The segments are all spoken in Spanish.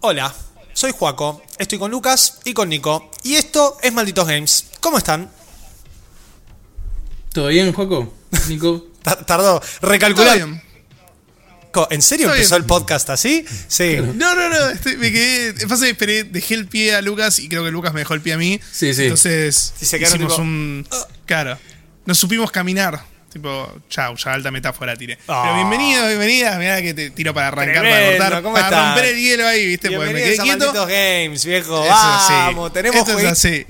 Hola, soy Juaco, estoy con Lucas y con Nico, y esto es Malditos Games. ¿Cómo están? ¿Todo bien, Juaco? Nico. Ta- Tardó, recalcular. ¿En serio empezó bien. el podcast así? Sí. No, no, no. estoy- me quedé. Pasa que esperé, dejé el pie a Lucas y creo que Lucas me dejó el pie a mí. Sí, sí. Entonces Y se quedaron hicimos tipo, un. Claro. Nos supimos caminar. Tipo, chau, ya alta metáfora tiré. Ah. Pero bienvenido, bienvenida. Mirá que te tiro para arrancar, para Tremendo, cortar. ¿cómo para romper el hielo ahí, ¿viste? Porque me quedé a quieto. Games, viejo. Eso sí. Vamos, tenemos Esto es así.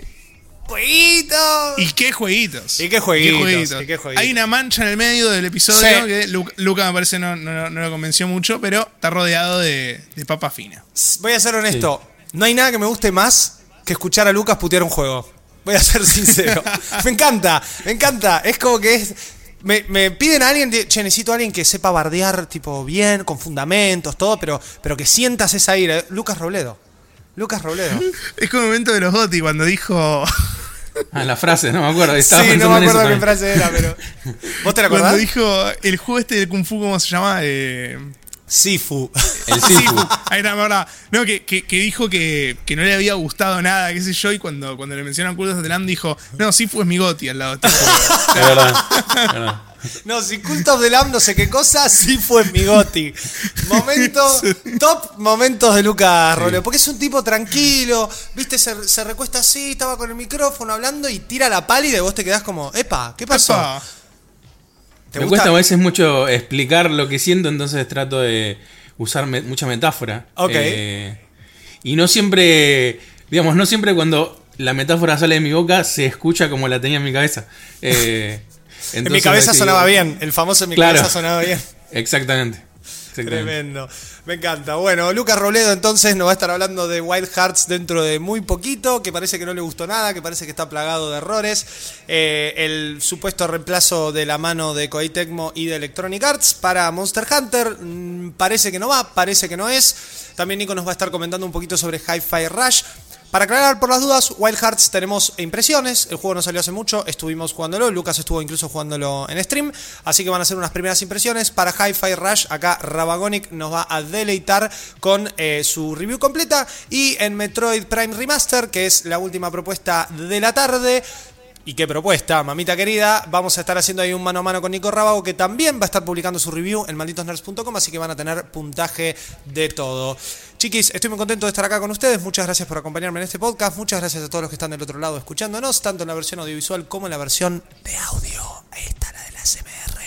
jueguitos. ¿Y qué jueguitos? ¿Y qué jueguitos? ¿Y qué jueguitos? Hay una mancha en el medio del episodio Sí. que Lu- Luca me parece no, no, no lo convenció mucho, pero está rodeado de, de papa fina. Voy a ser honesto. No hay nada que me guste más que escuchar a Lucas putear un juego. Voy a ser sincero. me encanta, me encanta. Es como que es. Me, me piden a alguien, de- che, necesito a alguien que sepa bardear, tipo, bien, con fundamentos, todo, pero, pero que sientas esa ira. Lucas Robledo. Lucas Robledo. Es como el momento de los Gotti cuando dijo. Ah, la frase, no me acuerdo. Estaba sí, no me acuerdo qué frase era, pero. ¿Vos te la Cuando acordás? dijo el juego este del Kung Fu, ¿cómo se llama? Eh, Sifu. El Sifu. Sifu. Ahí está, acordaba. No, que, que, que dijo que, que no le había gustado nada, qué sé yo, y cuando, cuando le mencionan Cult of the Lamb dijo, no, Sifu es mi Gotti al lado de. Es verdad. es verdad. No, si Cult of the Lamb no sé qué cosa, sí fue mi goti. Momentos, top momentos de Lucas Roleo. Porque es un tipo tranquilo, viste, se, se recuesta así, estaba con el micrófono hablando y tira la pálida y vos te quedás como, epa, ¿qué pasó? Epa. ¿Te Me gusta? cuesta a veces mucho explicar lo que siento, entonces trato de usar me- mucha metáfora. Ok. Eh, y no siempre, digamos, no siempre cuando la metáfora sale de mi boca se escucha como la tenía en mi cabeza. Eh, En mi entonces, cabeza sonaba bien, el famoso en mi Claro. cabeza sonaba bien. Exactamente. Tremendo. Me encanta. Bueno, Lucas Robledo entonces nos va a estar hablando de Wild Hearts dentro de muy poquito, que parece que no le gustó nada, que parece que está plagado de errores. Eh, el supuesto reemplazo de la mano de Koei Tecmo y de Electronic Arts para Monster Hunter mm, parece que no va, parece que no es. También Nico nos va a estar comentando un poquito sobre Hi-Fi Rush. Para aclarar por las dudas, Wild Hearts tenemos impresiones. El juego no salió hace mucho, estuvimos jugándolo. Lucas estuvo incluso jugándolo en stream. Así que van a ser unas primeras impresiones. Para Hi-Fi Rush, acá Rabagonic nos va a deleitar con eh, su review completa. Y en Metroid Prime Remaster, que es la última propuesta de la tarde. Y qué propuesta, mamita querida. Vamos a estar haciendo ahí un mano a mano con Nico Rabago, que también va a estar publicando su review en malditosnerds.com, así que van a tener puntaje de todo. Chiquis, estoy muy contento de estar acá con ustedes. Muchas gracias por acompañarme en este podcast. Muchas gracias a todos los que están del otro lado escuchándonos, tanto en la versión audiovisual como en la versión de audio. Ahí está la de la SMR.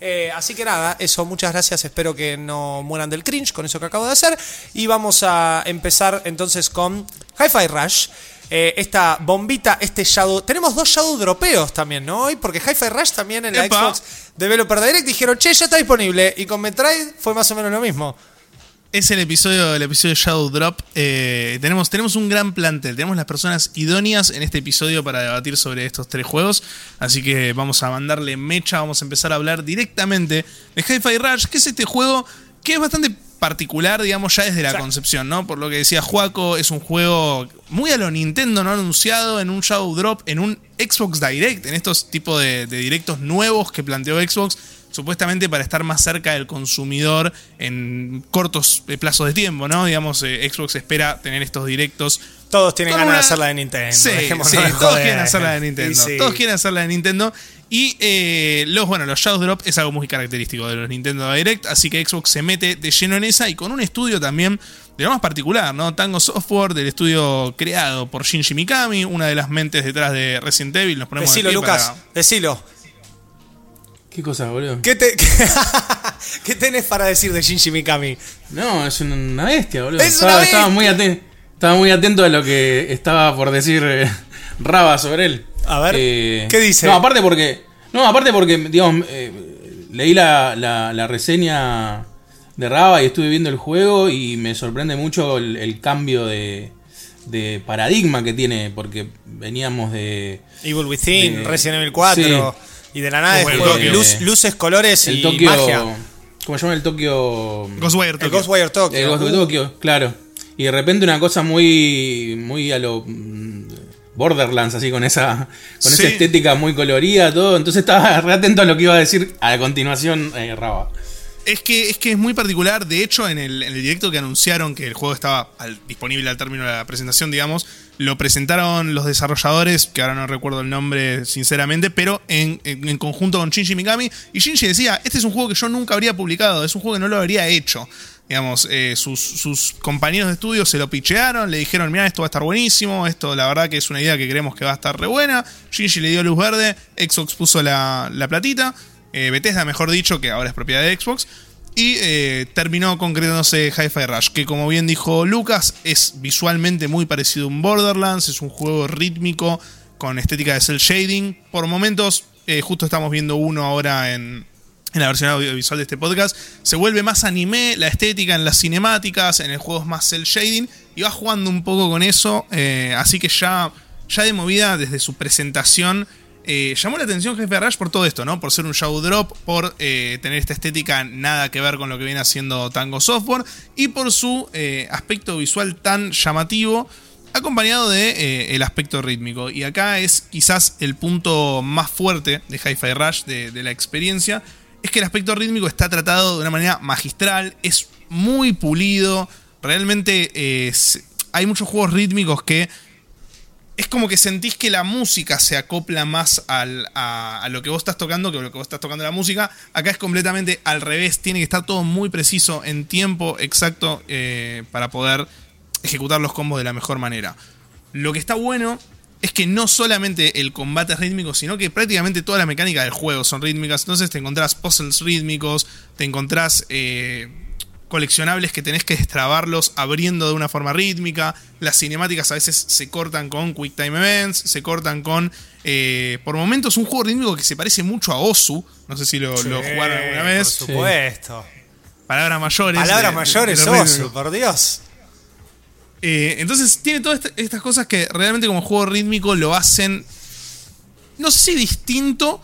Eh, así que nada, eso, muchas gracias. Espero que no mueran del cringe con eso que acabo de hacer. Y vamos a empezar entonces con Hi-Fi Rush. Eh, esta bombita, este Shadow. Tenemos dos Shadow dropeos también, ¿no? Hoy, porque Hi-Fi Rush también en la Epa. Xbox Developer Direct dijeron, che, ya está disponible. Y con Metroid fue más o menos lo mismo. Es el episodio, el episodio Shadow Drop. Eh, tenemos, tenemos un gran plantel. Tenemos las personas idóneas en este episodio para debatir sobre estos tres juegos. Así que vamos a mandarle mecha. Vamos a empezar a hablar directamente de Hi-Fi Rush, que es este juego que es bastante particular, digamos, ya desde la concepción, ¿no? Por lo que decía Juaco, es un juego muy a lo Nintendo, ¿no? Anunciado en un Shadow Drop, en un Xbox Direct, en estos tipos de, de directos nuevos que planteó Xbox supuestamente para estar más cerca del consumidor en cortos eh, plazos de tiempo, ¿no? Digamos, eh, Xbox espera tener estos directos. Todos tienen ganas de una- hacer la de Nintendo. Sí, dejémonos sí, de todos quieren hacer la de Nintendo. Sí. Todos quieren hacer la de Nintendo. Y eh, los, bueno, los Shadow Drop es algo muy característico de los Nintendo Direct, así que Xbox se mete de lleno en esa y con un estudio también de lo más particular, ¿no? Tango Software, del estudio creado por Shinji Mikami, una de las mentes detrás de Resident Evil. Nos ponemos de Decilo, pie Lucas, para- decilo. ¿Qué cosa, boludo? ¿Qué, te, ¿Qué tenés para decir de Shinji Mikami? No, es una bestia, boludo. ¡Es estaba, una estaba bestia! muy atento, estaba muy atento a lo que estaba por decir eh, Raba sobre él. A ver, Eh, ¿qué dice? No, aparte porque. No, aparte porque, digamos, eh, leí la, la- la reseña de Raba y estuve viendo el juego y me sorprende mucho el, el cambio de, de paradigma que tiene, porque veníamos de. Evil Within, de- Resident Evil 4. Y de la nada el juego, luz- luces, colores El y Tokio. magia. ¿Cómo se llama el Tokio? Ghostwire El Tokyo. Ghostwire Tokyo. El Ghost of Uh, Tokyo, claro. Y de repente una cosa muy. muy a lo. mm, Borderlands, así con esa. con Sí. esa estética muy colorida, todo. Entonces estaba re atento a lo que iba a decir a continuación eh, Raba. Es que, es que es muy particular. De hecho, en el, en el directo que anunciaron que el juego estaba al- disponible al término de la presentación, digamos, lo presentaron los desarrolladores, que ahora no recuerdo el nombre sinceramente, pero en, en- en conjunto con Shinji Mikami. Y Shinji decía, este es un juego que yo nunca habría publicado, es un juego que no lo habría hecho. Digamos, eh, sus, compañeros de estudio se lo pichearon, le dijeron, mira, esto va a estar buenísimo, esto la verdad que es una idea que creemos que va a estar re buena. Shinji le dio luz verde, Xbox puso la, la platita, eh, Bethesda mejor dicho, que ahora es propiedad de Xbox. Y eh, terminó concretándose Hi-Fi Rush, que como bien dijo Lucas, es visualmente muy parecido a un Borderlands, es un juego rítmico con estética de cel shading. Por momentos, eh, justo estamos viendo uno ahora en, en la versión audiovisual de este podcast, se vuelve más anime, la estética en las cinemáticas, en el juego es más cel shading, y va jugando un poco con eso, eh, así que ya, ya de movida desde su presentación eh, llamó la atención Jefe Rush por todo esto, ¿no? Por ser un show drop, por eh, tener esta estética nada que ver con lo que viene haciendo Tango Software y por su aspecto visual tan llamativo, acompañado de el aspecto rítmico. Y acá es quizás el punto más fuerte de Hi-Fi Rush, de la experiencia, es que el aspecto rítmico está tratado de una manera magistral, es muy pulido, realmente eh, hay muchos juegos rítmicos que es como que sentís que la música se acopla más al- a, a lo que vos estás tocando que lo que vos estás tocando la música. Acá es completamente al revés, tiene que estar todo muy preciso en tiempo exacto eh, para poder ejecutar los combos de la mejor manera. Lo que está bueno es que no solamente el combate es rítmico, sino que prácticamente toda la mecánica del juego son rítmicas. Entonces te encontrás puzzles rítmicos, te encontrás eh, coleccionables que tenés que destrabarlos abriendo de una forma rítmica. Las cinemáticas a veces se cortan con Quick Time Events, se cortan con. eh, por momentos, un juego rítmico que se parece mucho a Osu. No sé si lo, jugaron alguna vez. Por supuesto. Palabras mayores. Palabras mayores, de- de- Osu, por Dios. Eh, entonces tiene todas esta- estas cosas que realmente como juego rítmico lo hacen, no sé si distinto,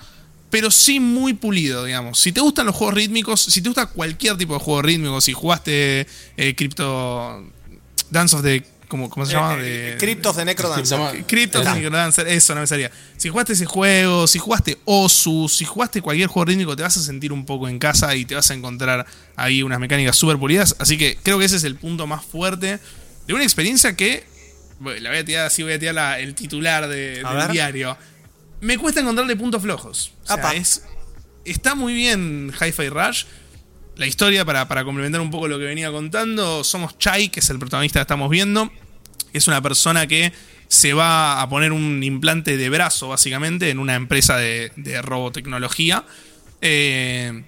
pero sí muy pulido, digamos. Si te gustan los juegos rítmicos, si te gusta cualquier tipo de juego rítmico, si jugaste eh, Crypto Dance of the... ¿Cómo, cómo se llama? Eh, De- Cryptos de Necrodancer. Cryptoma- Crypto Esa. Necrodancer, eso no me salía. Si jugaste ese juego, si jugaste Osu, si jugaste cualquier juego rítmico, te vas a sentir un poco en casa y te vas a encontrar ahí unas mecánicas súper pulidas. Así que creo que ese es el punto más fuerte de una experiencia que. la voy a tirar así, voy a tirar la- el titular de- del ver. diario. Me cuesta encontrarle puntos flojos. O sea, Apa. es, está muy bien Hi-Fi Rush. La historia, para, para complementar un poco lo que venía contando, somos Chai, que es el protagonista que estamos viendo. Es una persona que se va a poner un implante de brazo, básicamente, en una empresa de, de robotecnología. Eh,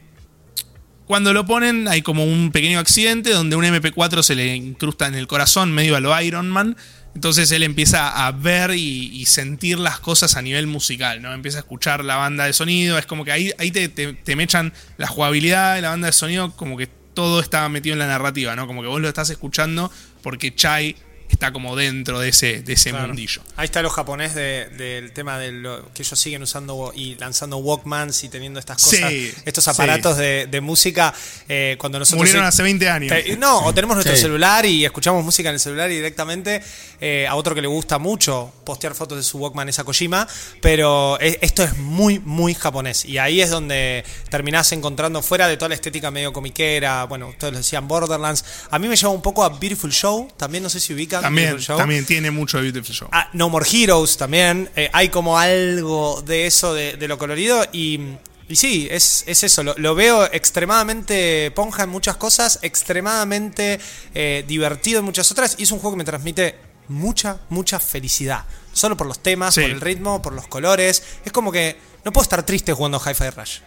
cuando lo ponen, hay como un pequeño accidente donde un MP4 se le incrusta en el corazón, medio a lo Iron Man. Entonces él empieza a ver y, sentir las cosas a nivel musical, ¿no? Empieza a escuchar la banda de sonido. Es como que ahí, ahí te, te, te mechan la jugabilidad de la banda de sonido, como que todo está metido en la narrativa, ¿no? Como que vos lo estás escuchando porque Chai está como dentro de ese, de ese Claro. mundillo. Ahí está lo japonés de- del tema de lo que ellos siguen usando y lanzando Walkmans y teniendo estas cosas, Sí, estos sí. aparatos de, de música. eh, cuando nosotros Murieron hace 20 años. Te- no, o tenemos nuestro Sí. celular y escuchamos música en el celular y directamente. eh, a otro que le gusta mucho postear fotos de su Walkman es a Kojima. Pero e- esto es muy, muy japonés. Y ahí es donde terminás encontrando, fuera de toda la estética medio comiquera, bueno, ustedes lo decían Borderlands. A mí me lleva un poco a Beautiful Show. También no sé si También, Beautiful Show. también tiene mucho de Beautiful Show. Ah, no More Heroes también. eh, hay como algo de eso, de, de lo colorido. Y, y sí, es, es eso. Lo, lo veo extremadamente ponja en muchas cosas, extremadamente eh, divertido en muchas otras. Y es un juego que me transmite mucha, mucha felicidad. Solo por los temas, Sí. por el ritmo, por los colores. Es como que no puedo estar triste jugando Hi-Fi Rush.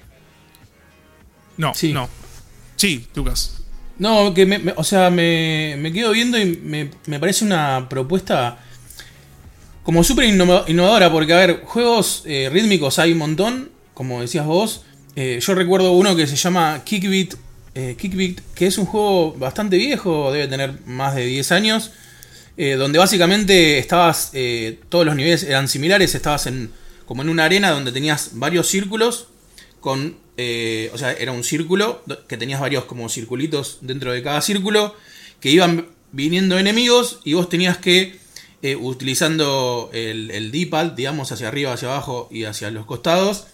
No, Sí. no. Sí, Lucas. No, que me, o sea, me, me quedo viendo y me, me parece una propuesta como súper innova- innovadora, porque, a ver, juegos eh, rítmicos hay un montón, como decías vos. Eh, yo recuerdo uno que se llama Kickbeat, eh, Kickbeat, que es un juego bastante viejo, debe tener más de 10 años, donde básicamente estabas, todos los niveles eran similares, estabas en como en una arena donde tenías varios círculos con, eh, o sea, era un círculo que tenías varios como circulitos dentro de cada círculo que iban viniendo enemigos y vos tenías que, eh, utilizando el, el D-pad, digamos, hacia arriba, hacia abajo y hacia los costados,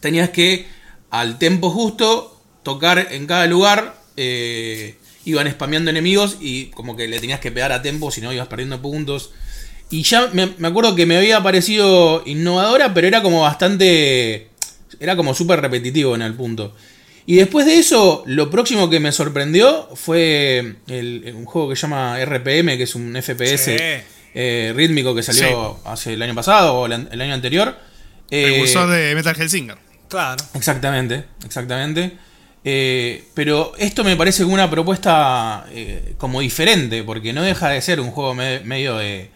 tenías que al tempo justo tocar en cada lugar, eh, iban spameando enemigos y como que le tenías que pegar a tiempo, si no ibas perdiendo puntos. Y ya me acuerdo que me había parecido innovadora, pero era como bastante. Era como súper repetitivo en el punto. Y después de eso, lo próximo que me sorprendió fue el- un juego que se llama RPM, que es un FPS Sí. eh, rítmico que salió hace el año pasado o el, año anterior. Eh, Precursor de Metal Hellsinger. Claro. Exactamente, exactamente. Eh, pero esto me parece una propuesta eh, como diferente, porque no deja de ser un juego me- medio de,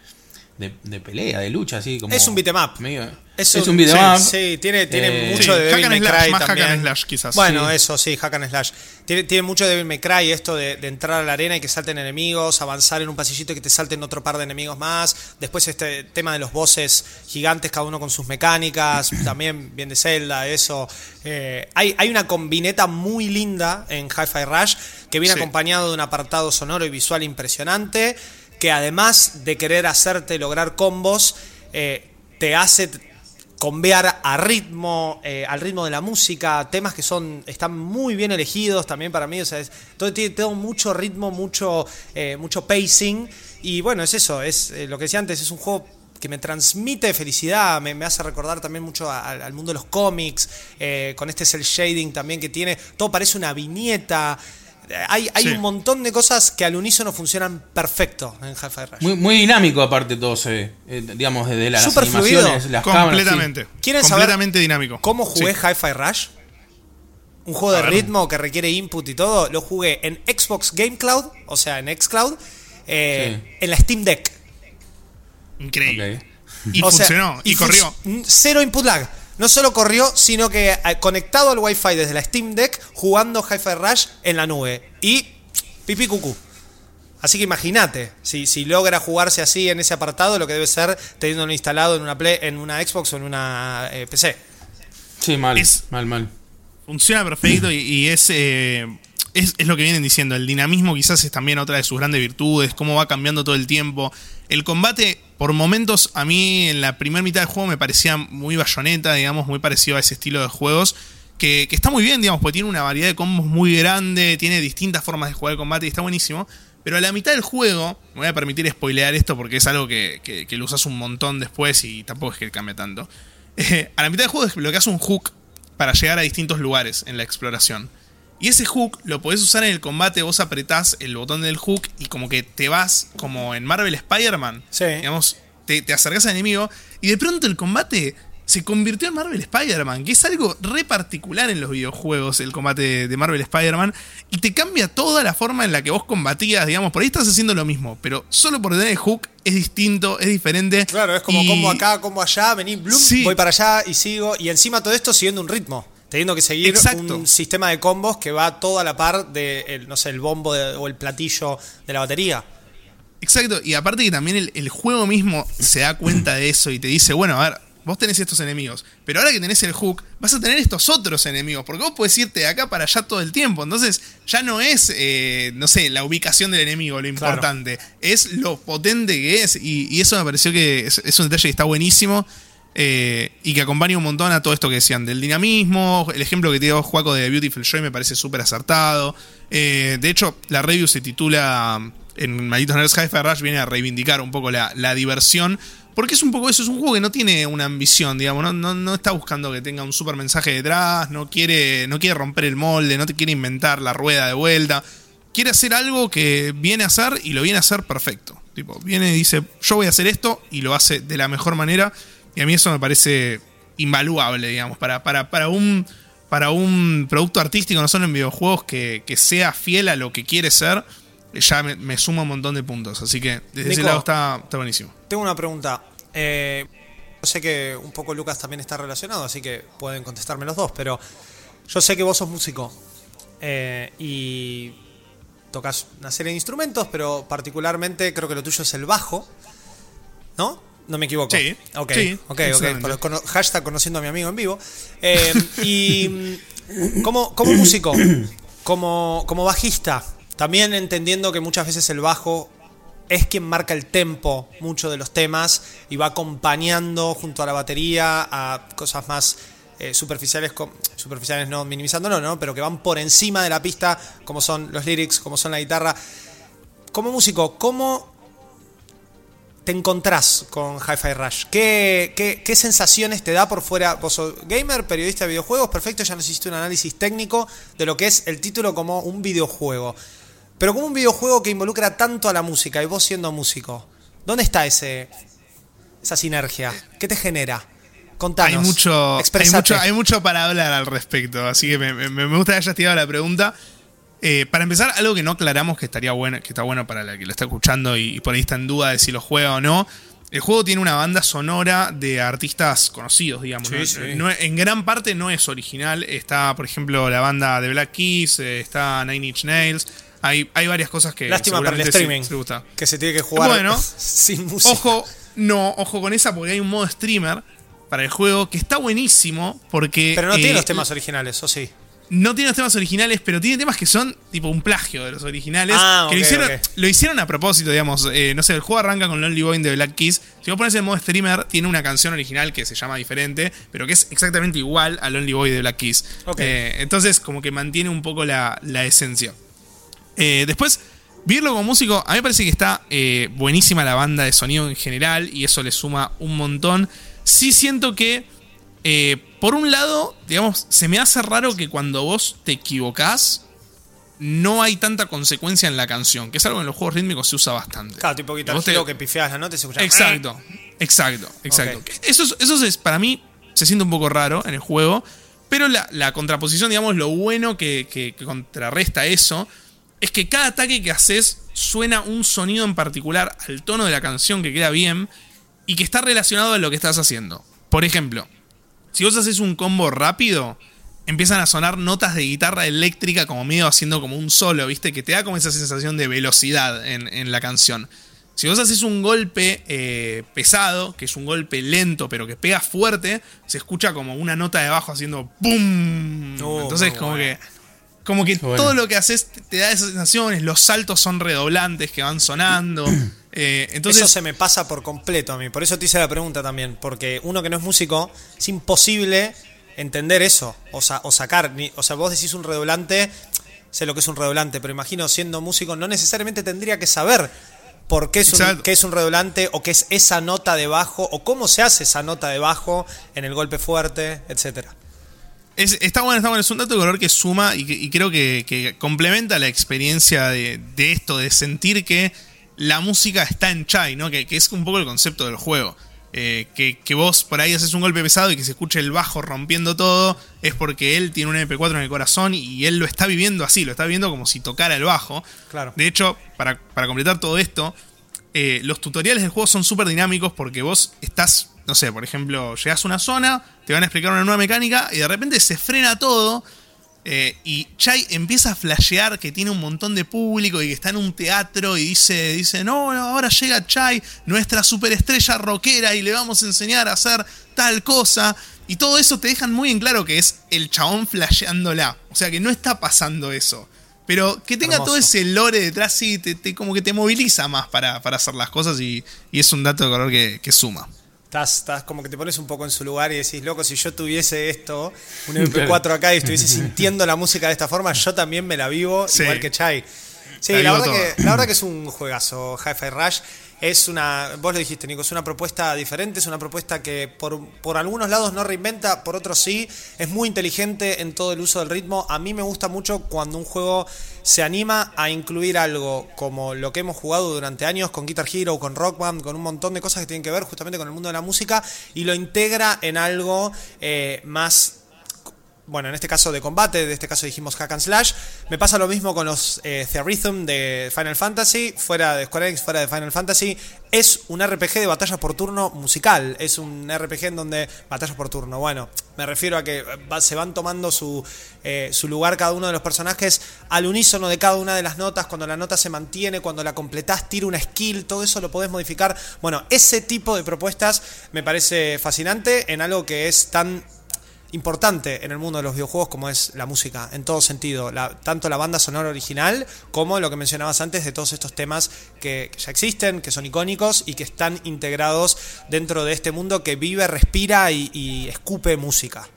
de, de pelea, de lucha, así como. Es un beat'em up. medio- Es, es un, un beat'em sí, tiene, tiene Eh, mucho Sí, de hack Devil and May slash, Cry más hack and slash, quizás. Bueno, Sí. eso sí, hack and slash. Tiene, tiene mucho de Devil May Cry esto de, de entrar a la arena y que salten enemigos, avanzar en un pasillito y que te salten otro par de enemigos más. Después este tema de los bosses gigantes, cada uno con sus mecánicas, también bien de Zelda, eso. Eh, hay, hay una combineta muy linda en Hi-Fi Rush que viene Sí. acompañado de un apartado sonoro y visual impresionante que además de querer hacerte lograr combos, eh, te hace convear a ritmo, eh, al ritmo de la música, temas que son están muy bien elegidos también para mí, o sea, es- mucho ritmo, mucho eh, mucho pacing y bueno, es eso, es lo que decía antes, es un juego que me transmite felicidad, me, hace recordar también mucho al, mundo de los cómics, con este cel shading también que tiene, todo parece una viñeta. Hay, hay Sí. un montón de cosas que al unísono funcionan perfecto en Hi-Fi Rush. Muy, muy dinámico, aparte, todo se ve. Eh, digamos, desde las Súper animaciones, fluido. las cámaras. Completamente. ¿Quieren saber Completamente dinámico. ¿Cómo jugué Sí. Hi-Fi Rush? Un juego de ritmo que requiere input y todo. Lo jugué en Xbox Game Cloud, o sea, en Xcloud, eh, Sí. en la Steam Deck. Increíble. Y O sea, funcionó. y, corrió. Cero input lag. No solo corrió, sino que eh, conectado al Wi-Fi desde la Steam Deck, jugando Hi-Fi Rush en la nube. Y pipí cucú. Así que imagínate, si, si logra jugarse así en ese apartado, lo que debe ser teniéndolo instalado en una Play, en una Xbox o en una eh, PC. Sí, mal, Es- mal, mal. Funciona perfecto y, y es, eh, es, es lo que vienen diciendo. El dinamismo quizás es también otra de sus grandes virtudes, cómo va cambiando todo el tiempo. El combate, por momentos, a mí en la primera mitad del juego me parecía muy bayoneta, digamos, muy parecido a ese estilo de juegos. Que, está muy bien, digamos, porque tiene una variedad de combos muy grande, tiene distintas formas de jugar el combate y está buenísimo. Pero a la mitad del juego, me voy a permitir spoilear esto porque es algo que lo usas un montón después y tampoco es que cambie tanto. Eh, a la mitad del juego desbloqueas un hook para llegar a distintos lugares en la exploración. Y ese hook lo podés usar en el combate, vos apretás el botón del hook y como que te vas como en Marvel Spider-Man. Sí. Digamos, te, te acercás al enemigo y de pronto el combate se convirtió en Marvel Spider-Man, que es algo re particular en los videojuegos, el combate de, Marvel Spider-Man, y te cambia toda la forma en la que vos combatías, digamos, por ahí estás haciendo lo mismo, pero solo por tener el hook es distinto, es diferente. Claro, es como y- como acá, como allá, vení, Sí. voy para allá y sigo. Y encima todo esto siguiendo un ritmo. Teniendo que seguir Exacto. un sistema de combos que va toda la par de, el, no sé, el bombo de- o el platillo de la batería. Exacto, y aparte que también el, el juego mismo se da cuenta de eso y te dice, bueno, a ver, vos tenés estos enemigos, pero ahora que tenés el hook, vas a tener estos otros enemigos, porque vos podés irte de acá para allá todo el tiempo, entonces ya no es, eh, no sé, la ubicación del enemigo lo importante, es lo potente que es, y, y eso me pareció que es, es un detalle que está buenísimo. Eh, y que acompaña un montón a todo esto que decían del dinamismo. El ejemplo que te dio Juaco de Beautiful Joy me parece súper acertado. Eh, de hecho, la review se titula en Malditos Nerds Hi-Fi Rush viene a reivindicar un poco la, la diversión. Porque es un poco eso, es un juego que no tiene una ambición, digamos, no, no, no está buscando que tenga un super mensaje detrás, no quiere, no quiere romper el molde, no te quiere inventar la rueda de vuelta. Quiere hacer algo que viene a hacer y lo viene a hacer perfecto. Tipo, viene y dice, yo voy a hacer esto y lo hace de la mejor manera. Y a mí eso me parece invaluable, digamos, para, para, para un para un producto artístico, no solo en videojuegos, que, que sea fiel a lo que quiere ser, ya me, me suma un montón de puntos. Así que desde ese lado está, está buenísimo. Tengo una pregunta. Eh, yo sé que un poco Lucas también está relacionado, así que pueden contestarme los dos, pero yo sé que vos sos músico eh, y tocas una serie de instrumentos, pero particularmente creo que lo tuyo es el bajo, ¿no? No me equivoco. Sí, Ok, sí, ok, ok. Cono- hashtag conociendo a mi amigo en vivo. Eh, y mm, como, como músico, como, como bajista, también entendiendo que muchas veces el bajo es quien marca el tempo mucho de los temas y va acompañando junto a la batería a cosas más eh, superficiales, superficiales no minimizándolo, ¿no? Pero que van por encima de la pista, como son los lyrics, como son la guitarra. Como músico, ¿cómo te encontrás con Hi-Fi Rush? ¿Qué, qué, qué sensaciones te da por fuera? Vos sos gamer, periodista de videojuegos, perfecto, ya nos hiciste un análisis técnico de lo que es el título como un videojuego. Pero como un videojuego que involucra tanto a la música y vos siendo músico, ¿dónde está ese, esa sinergia? ¿Qué te genera? Contanos. Hay mucho, hay, mucho, hay mucho para hablar al respecto, así que me, me- me gusta que hayas tirado la pregunta. Eh, para empezar, algo que no aclaramos que estaría bueno, que está bueno para la que lo está escuchando y, y por ahí está en duda de si lo juega o no. El juego tiene una banda sonora de artistas conocidos, digamos. Sí, ¿no? sí. No- en gran parte no es original. Está, por ejemplo, la banda de Black Keys, eh, está Nine Inch Nails. Hay, hay varias cosas que. Lástima para el streaming. sí gusta. Que se tiene que jugar Bueno, sin música. Ojo, no, ojo con esa porque hay un modo streamer para el juego que está buenísimo porque. Pero no eh, tiene los temas originales, ¿o sí? No tiene los temas originales, pero tiene temas que son tipo un plagio de los originales. Ah, que lo, hicieron, ok. lo hicieron a propósito, digamos. eh, no sé, el juego arranca con Lonely Boy de Black Keys. Si vos pones el modo streamer, tiene una canción original que se llama diferente, pero que es exactamente igual a Lonely Boy de Black Keys. Eh, entonces, como que mantiene un poco la, la esencia. Eh, después, verlo como músico, a mí me parece que está buenísima la banda de sonido en general y eso le suma un montón. Sí siento que, eh, por un lado, digamos, se me hace raro que cuando vos te equivocás, no hay tanta consecuencia en la canción, que es algo que en los juegos rítmicos se usa bastante. Claro, tipo Guitar Vos te- que pifiás la nota y se escucha. Exacto, exacto, exacto. Ok. Eso, es- eso es, para mí, se siente un poco raro en el juego, pero la, la contraposición, digamos, lo bueno que, que- que contrarresta eso, es que cada ataque que haces suena un sonido en particular al tono de la canción que queda bien y que está relacionado a lo que estás haciendo. Por ejemplo, si vos haces un combo rápido, empiezan a sonar notas de guitarra eléctrica como medio haciendo como un solo, ¿viste? Que te da como esa sensación de velocidad en, en la canción. Si vos haces un golpe eh, pesado, que es un golpe lento pero que pega fuerte, se escucha como una nota de bajo haciendo ¡pum! Oh, Entonces como bueno. que... Como que Bueno. todo lo que haces te- te da esas sensaciones, los saltos son redoblantes que van sonando. eh, entonces, Eso se me pasa por completo a mí. Por eso te hice la pregunta también. Porque uno que no es músico, es imposible entender eso. O, sa- o sacar. ni- o sea, vos decís un redoblante, sé lo que es un redoblante, pero imagino siendo músico, no necesariamente tendría que saber por qué es, un, qué es un redoblante, o qué es esa nota de bajo, o cómo se hace esa nota de bajo en el golpe fuerte, etcétera. Es- está bueno, está bueno. Es un dato de color que suma y, que- y creo que, que complementa la experiencia de, de esto, de sentir que la música está en Chai, ¿no? Que, que es un poco el concepto del juego. Eh, que, que vos por ahí haces un golpe pesado y que se escuche el bajo rompiendo todo, es porque él tiene un MP4 en el corazón y él lo está viviendo así, lo está viviendo como si tocara el bajo. Claro. De hecho, para, para completar todo esto, eh, los tutoriales del juego son súper dinámicos porque vos estás, no sé, por ejemplo, llegas a una zona, te van a explicar una nueva mecánica y de repente se frena todo eh, y Chai empieza a flashear que tiene un montón de público y que está en un teatro y dice, dice no, no, ahora llega Chai, nuestra superestrella rockera y le vamos a enseñar a hacer tal cosa. Y todo eso te dejan muy en claro que es el chabón flasheándola. O sea que no está pasando eso. Pero que tenga Hermoso. todo ese lore detrás, sí, te, te- como que te moviliza más para, para hacer las cosas y, y es un dato de color que, que suma. Estás, estás como que te pones un poco en su lugar y decís, loco, si yo tuviese esto, un MP4 acá y estuviese sintiendo la música de esta forma, yo también me la vivo Sí. igual que Chai. Sí, La verdad que, la verdad que es un juegazo, Hi-Fi Rush. Es una, vos lo dijiste, Nico, es una propuesta diferente, es una propuesta que por, por algunos lados no reinventa, por otros sí. Es muy inteligente en todo el uso del ritmo. A mí me gusta mucho cuando un juego se anima a incluir algo como lo que hemos jugado durante años con Guitar Hero, con Rock Band, con un montón de cosas que tienen que ver justamente con el mundo de la música y lo integra en algo eh, más bueno, en este caso de combate, de este caso dijimos hack and slash. Me pasa lo mismo con los eh, Theatrhythm de Final Fantasy, fuera de Square Enix, fuera de Final Fantasy. Es un RPG de batallas por turno musical. Es un RPG en donde batallas por turno. Bueno, me refiero a que va- se van tomando su, eh, su lugar cada uno de los personajes al unísono de cada una de las notas. Cuando la nota se mantiene, cuando la completás, tira una skill, todo eso lo podés modificar. Bueno, ese tipo de propuestas me parece fascinante en algo que es tan importante en el mundo de los videojuegos como es la música, en todo sentido, la- tanto la banda sonora original como lo que mencionabas antes de todos estos temas que, que ya existen, que son icónicos y que están integrados dentro de este mundo que vive, respira y, y escupe música.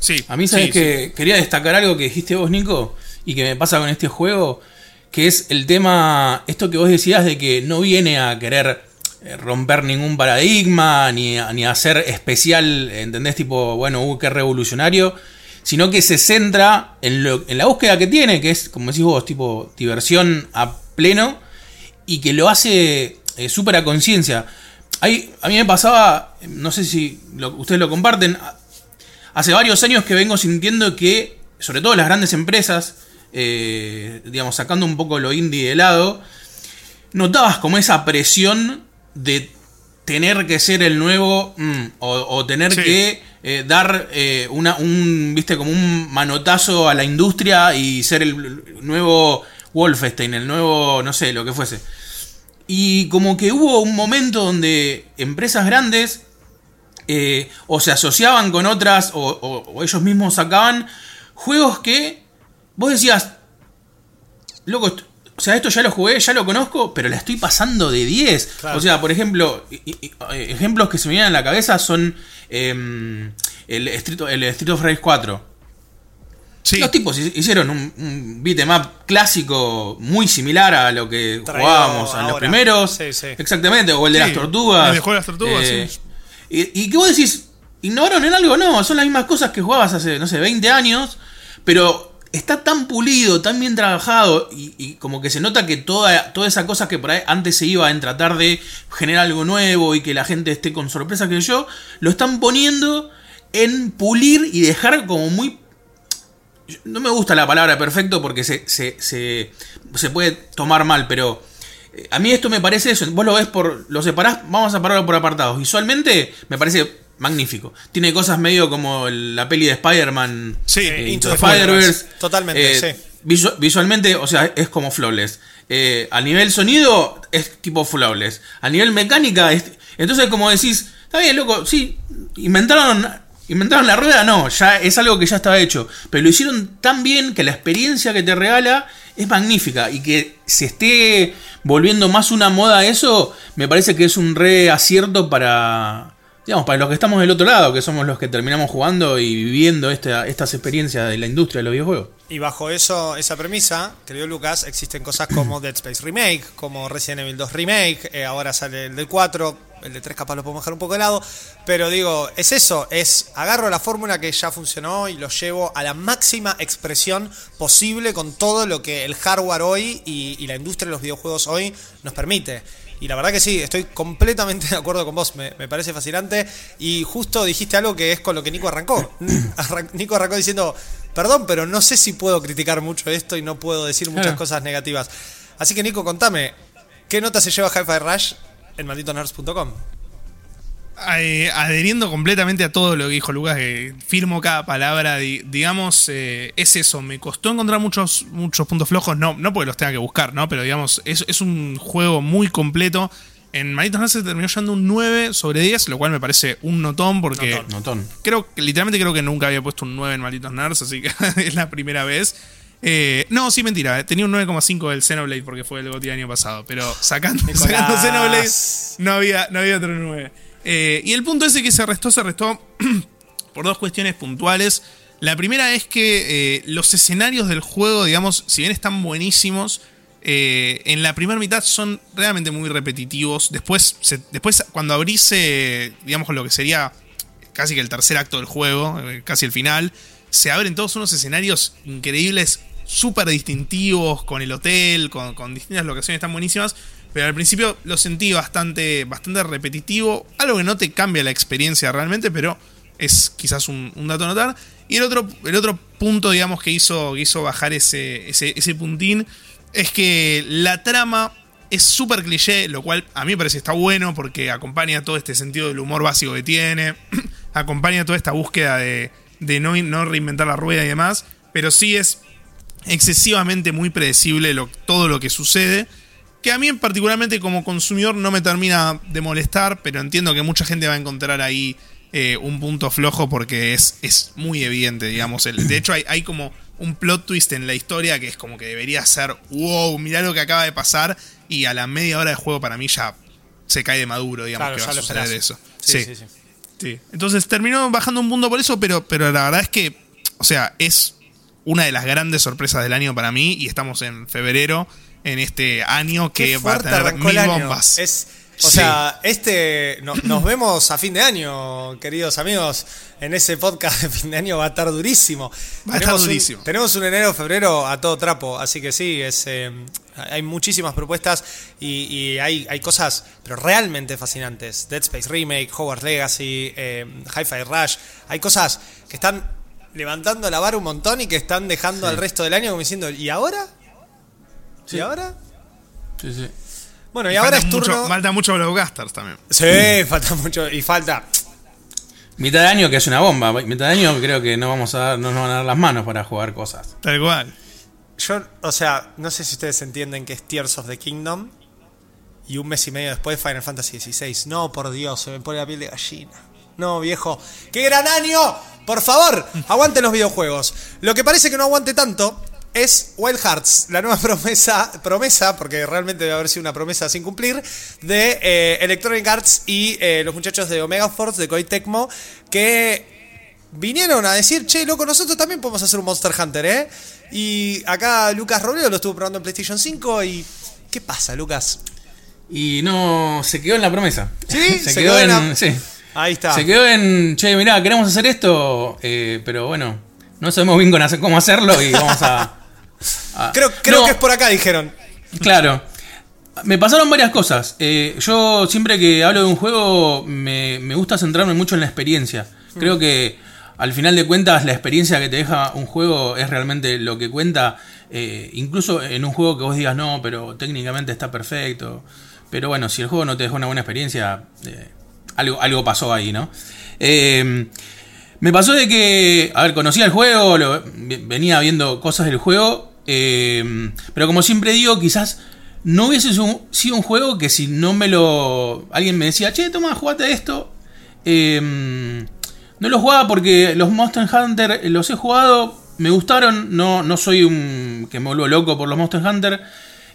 Sí. A mí, ¿sabes sí, que Quería destacar algo que dijiste vos, Nico, y que me pasa con este juego, que es el tema, esto que vos decías de que no viene a querer romper ningún paradigma, ni, ni hacer especial, ¿entendés? Tipo, bueno, uh, qué revolucionario, sino que se centra en, lo- en la búsqueda que tiene, que es, como decís vos, tipo, diversión a pleno, y que lo hace eh, súper a conciencia. A mí me pasaba, no sé si ustedes lo comparten, hace varios años que vengo sintiendo que, sobre todo las grandes empresas, eh, digamos, sacando un poco lo indie de lado, notabas como esa presión de tener que ser el nuevo mm, o, o tener Sí. que eh, dar eh, una, un, viste, como un manotazo a la industria y ser el nuevo Wolfenstein, el nuevo, no sé, lo que fuese. Y como que hubo un momento donde empresas grandes eh, o se asociaban con otras o, o- o ellos mismos sacaban juegos que vos decías, loco, o sea, esto ya lo jugué, ya lo conozco, pero la estoy pasando de 10. Claro. O sea, por ejemplo, eh, ejemplos que se me vienen a la cabeza son em, el, Street, el Street of Rage 4. Sí. Los tipos hi- hicieron un, un up clásico muy similar a lo que Traído jugábamos en los primeros. Sí, sí. Exactamente, o el de las tortugas. el de las tortugas, Eh, sí. Y, y que vos decís, ¿innovaron en algo? No, son las mismas cosas que jugabas hace, no sé, 20 años, pero está tan pulido, tan bien trabajado, y, como que se nota que toda, toda esa cosa que por ahí antes se iba en tratar de generar algo nuevo y que la gente esté con sorpresa que yo, lo están poniendo en pulir y dejar como muy no me gusta la palabra perfecto porque se, se, se, se puede tomar mal, pero eh, a mí esto me parece eso. Vos lo ves por. Lo separás, vamos a separarlo por apartados. Visualmente me parece magnífico. Tiene cosas medio como la peli de Spider-Man. Sí, eh, Into the Spider-Verse. Totalmente, sí. visu- visualmente, o sea, es como flawless. Eh, a nivel sonido, es tipo flawless. A nivel mecánica, es- entonces como decís, está bien, loco, sí, inventaron, inventaron la rueda, no, ya es algo que ya estaba hecho. Pero lo hicieron tan bien que la experiencia que te regala es magnífica. Y que se esté volviendo más una moda eso, me parece que es un re acierto para... Digamos, para los que estamos del otro lado, que somos los que terminamos jugando y viviendo esta- estas experiencias de la industria de los videojuegos. Y bajo eso, esa premisa, querido Lucas, existen cosas como Dead Space Remake, como Resident Evil 2 Remake, eh, ahora sale el del 4, el de 3 capaz lo podemos dejar un poco de lado, pero digo, es eso, es agarro la fórmula que ya funcionó y lo llevo a la máxima expresión posible con todo lo que el hardware hoy y, y la industria de los videojuegos hoy nos permite. Y la verdad que sí, estoy completamente de acuerdo con vos, me, me parece fascinante. Y justo dijiste algo que es con lo que Nico arrancó. Arran- Nico arrancó diciendo, perdón, pero no sé si puedo criticar mucho esto y no puedo decir muchas Claro. cosas negativas. Así que Nico, contame, ¿qué nota se lleva Hi-Fi Rush en malditonerds.com? Eh, adheriendo completamente a todo lo que dijo Lucas, que firmo cada palabra, di- digamos, eh, es eso, me costó encontrar muchos, muchos puntos flojos, no, no porque los tenga que buscar, ¿no? Pero digamos, es, es un juego muy completo. En Malditos Nerds se terminó llevando un 9 sobre 10, lo cual me parece un notón porque Notón. Notón. creo literalmente creo que nunca había puesto un 9 en Malditos Nerds, así que es la primera vez. Eh, no, sí, mentira. Tenía un 9,5 del Xenoblade porque fue el GOTY año pasado. Pero sacando, sacando Xenoblade, no había, no había otro 9. Eh, y el punto ese que se restó, se restó por dos cuestiones puntuales. La primera es que eh, los escenarios del juego, digamos, si bien están buenísimos, eh, en la primera mitad son realmente muy repetitivos. Después, después cuando abrís, digamos, lo que sería casi que el tercer acto del juego, casi el final, se abren todos unos escenarios increíbles, súper distintivos, con el hotel, con, con distintas locaciones tan buenísimas. Pero al principio lo sentí bastante, bastante repetitivo, algo que no te cambia la experiencia realmente, pero es quizás un, dato a notar. Y el otro, el otro punto, digamos, que hizo, que hizo bajar ese, ese, puntín es que la trama es súper cliché, lo cual a mí me parece está bueno porque acompaña todo este sentido del humor básico que tiene, acompaña toda esta búsqueda de, de no, no reinventar la rueda y demás, pero sí es excesivamente muy predecible todo lo que sucede, que a mí en particularmente como consumidor no me termina de molestar, pero entiendo que mucha gente va a encontrar ahí eh, un punto flojo porque es, es muy evidente, digamos. El- de hecho hay, hay como un plot twist en la historia que es como que debería ser, wow, mirá lo que acaba de pasar, y a la media hora de juego para mí ya se cae de maduro, digamos, Claro, que va a suceder eso. Sí, Sí. sí, sí. Sí. Entonces terminó bajando un punto por eso, pero, pero la verdad es que, o sea, es una de las grandes sorpresas del año para mí y estamos en febrero, en este año que Qué va a tener mil bombas. Es, o Sí. sea, este no- nos vemos a fin de año, queridos amigos. En ese podcast de fin de año va a estar durísimo. Va a estar Tenemos un- durísimo. tenemos un enero, febrero a todo trapo, así que sí, es, eh, hay muchísimas propuestas y, y hay, hay cosas pero realmente fascinantes. Dead Space Remake, Hogwarts Legacy, eh, Hi-Fi Rush. Hay cosas que están levantando la vara un montón y que están dejando al resto del año como diciendo, ¿y ahora? ¿Y Sí. ahora? Sí, sí. Bueno, y ahora falta es turno... mucho, falta mucho Blockbusters también. Sí, falta mucho. Y falta. Mitad de año que es una bomba. Mitad de año creo que no vamos a dar, no nos van a dar las manos para jugar cosas. Tal cual. Yo, o sea, no sé si ustedes entienden que es Tears of the Kingdom. Y un mes y medio después Final Fantasy XVI. No, por Dios, se me pone la piel de gallina. No, viejo. ¡Qué gran año! Por favor, aguanten los videojuegos. Lo que parece que no aguante tanto es Wild Hearts, la nueva promesa, promesa, porque realmente debe haber sido una promesa sin cumplir, de eh, Electronic Arts y eh, los muchachos de Omega Force, de Koei Tecmo, que vinieron a decir, che, loco, nosotros también podemos hacer un Monster Hunter, ¿eh? Y acá Lucas Robledo lo estuvo probando en PlayStation 5 y... ¿Qué pasa, Lucas? Y no, se quedó en la promesa. ¿Sí? se, quedó, en. sí. Ahí está. Se quedó en. Che, mirá, queremos hacer esto. eh, pero bueno, no sabemos bien cómo hacerlo y vamos a. a- Creo, creo No, que es por acá, dijeron. Claro. Me pasaron varias cosas. Eh, yo siempre que hablo de un juego me, me gusta centrarme mucho en la experiencia. Creo que al final de cuentas la experiencia que te deja un juego es realmente lo que cuenta. eh, incluso en un juego que vos digas no, pero técnicamente está perfecto. Pero bueno, si el juego no te dejó una buena experiencia, eh, algo, algo pasó ahí, ¿no? Eh, me pasó de que, a ver, conocía el juego, lo- venía viendo cosas del juego, eh, pero como siempre digo, quizás no hubiese sido un- juego que si no me lo... Alguien me decía, che, toma, jugate esto. eh, no lo jugaba porque los Monster Hunter eh, los he jugado, me gustaron, no, no soy un que me vuelvo loco por los Monster Hunter.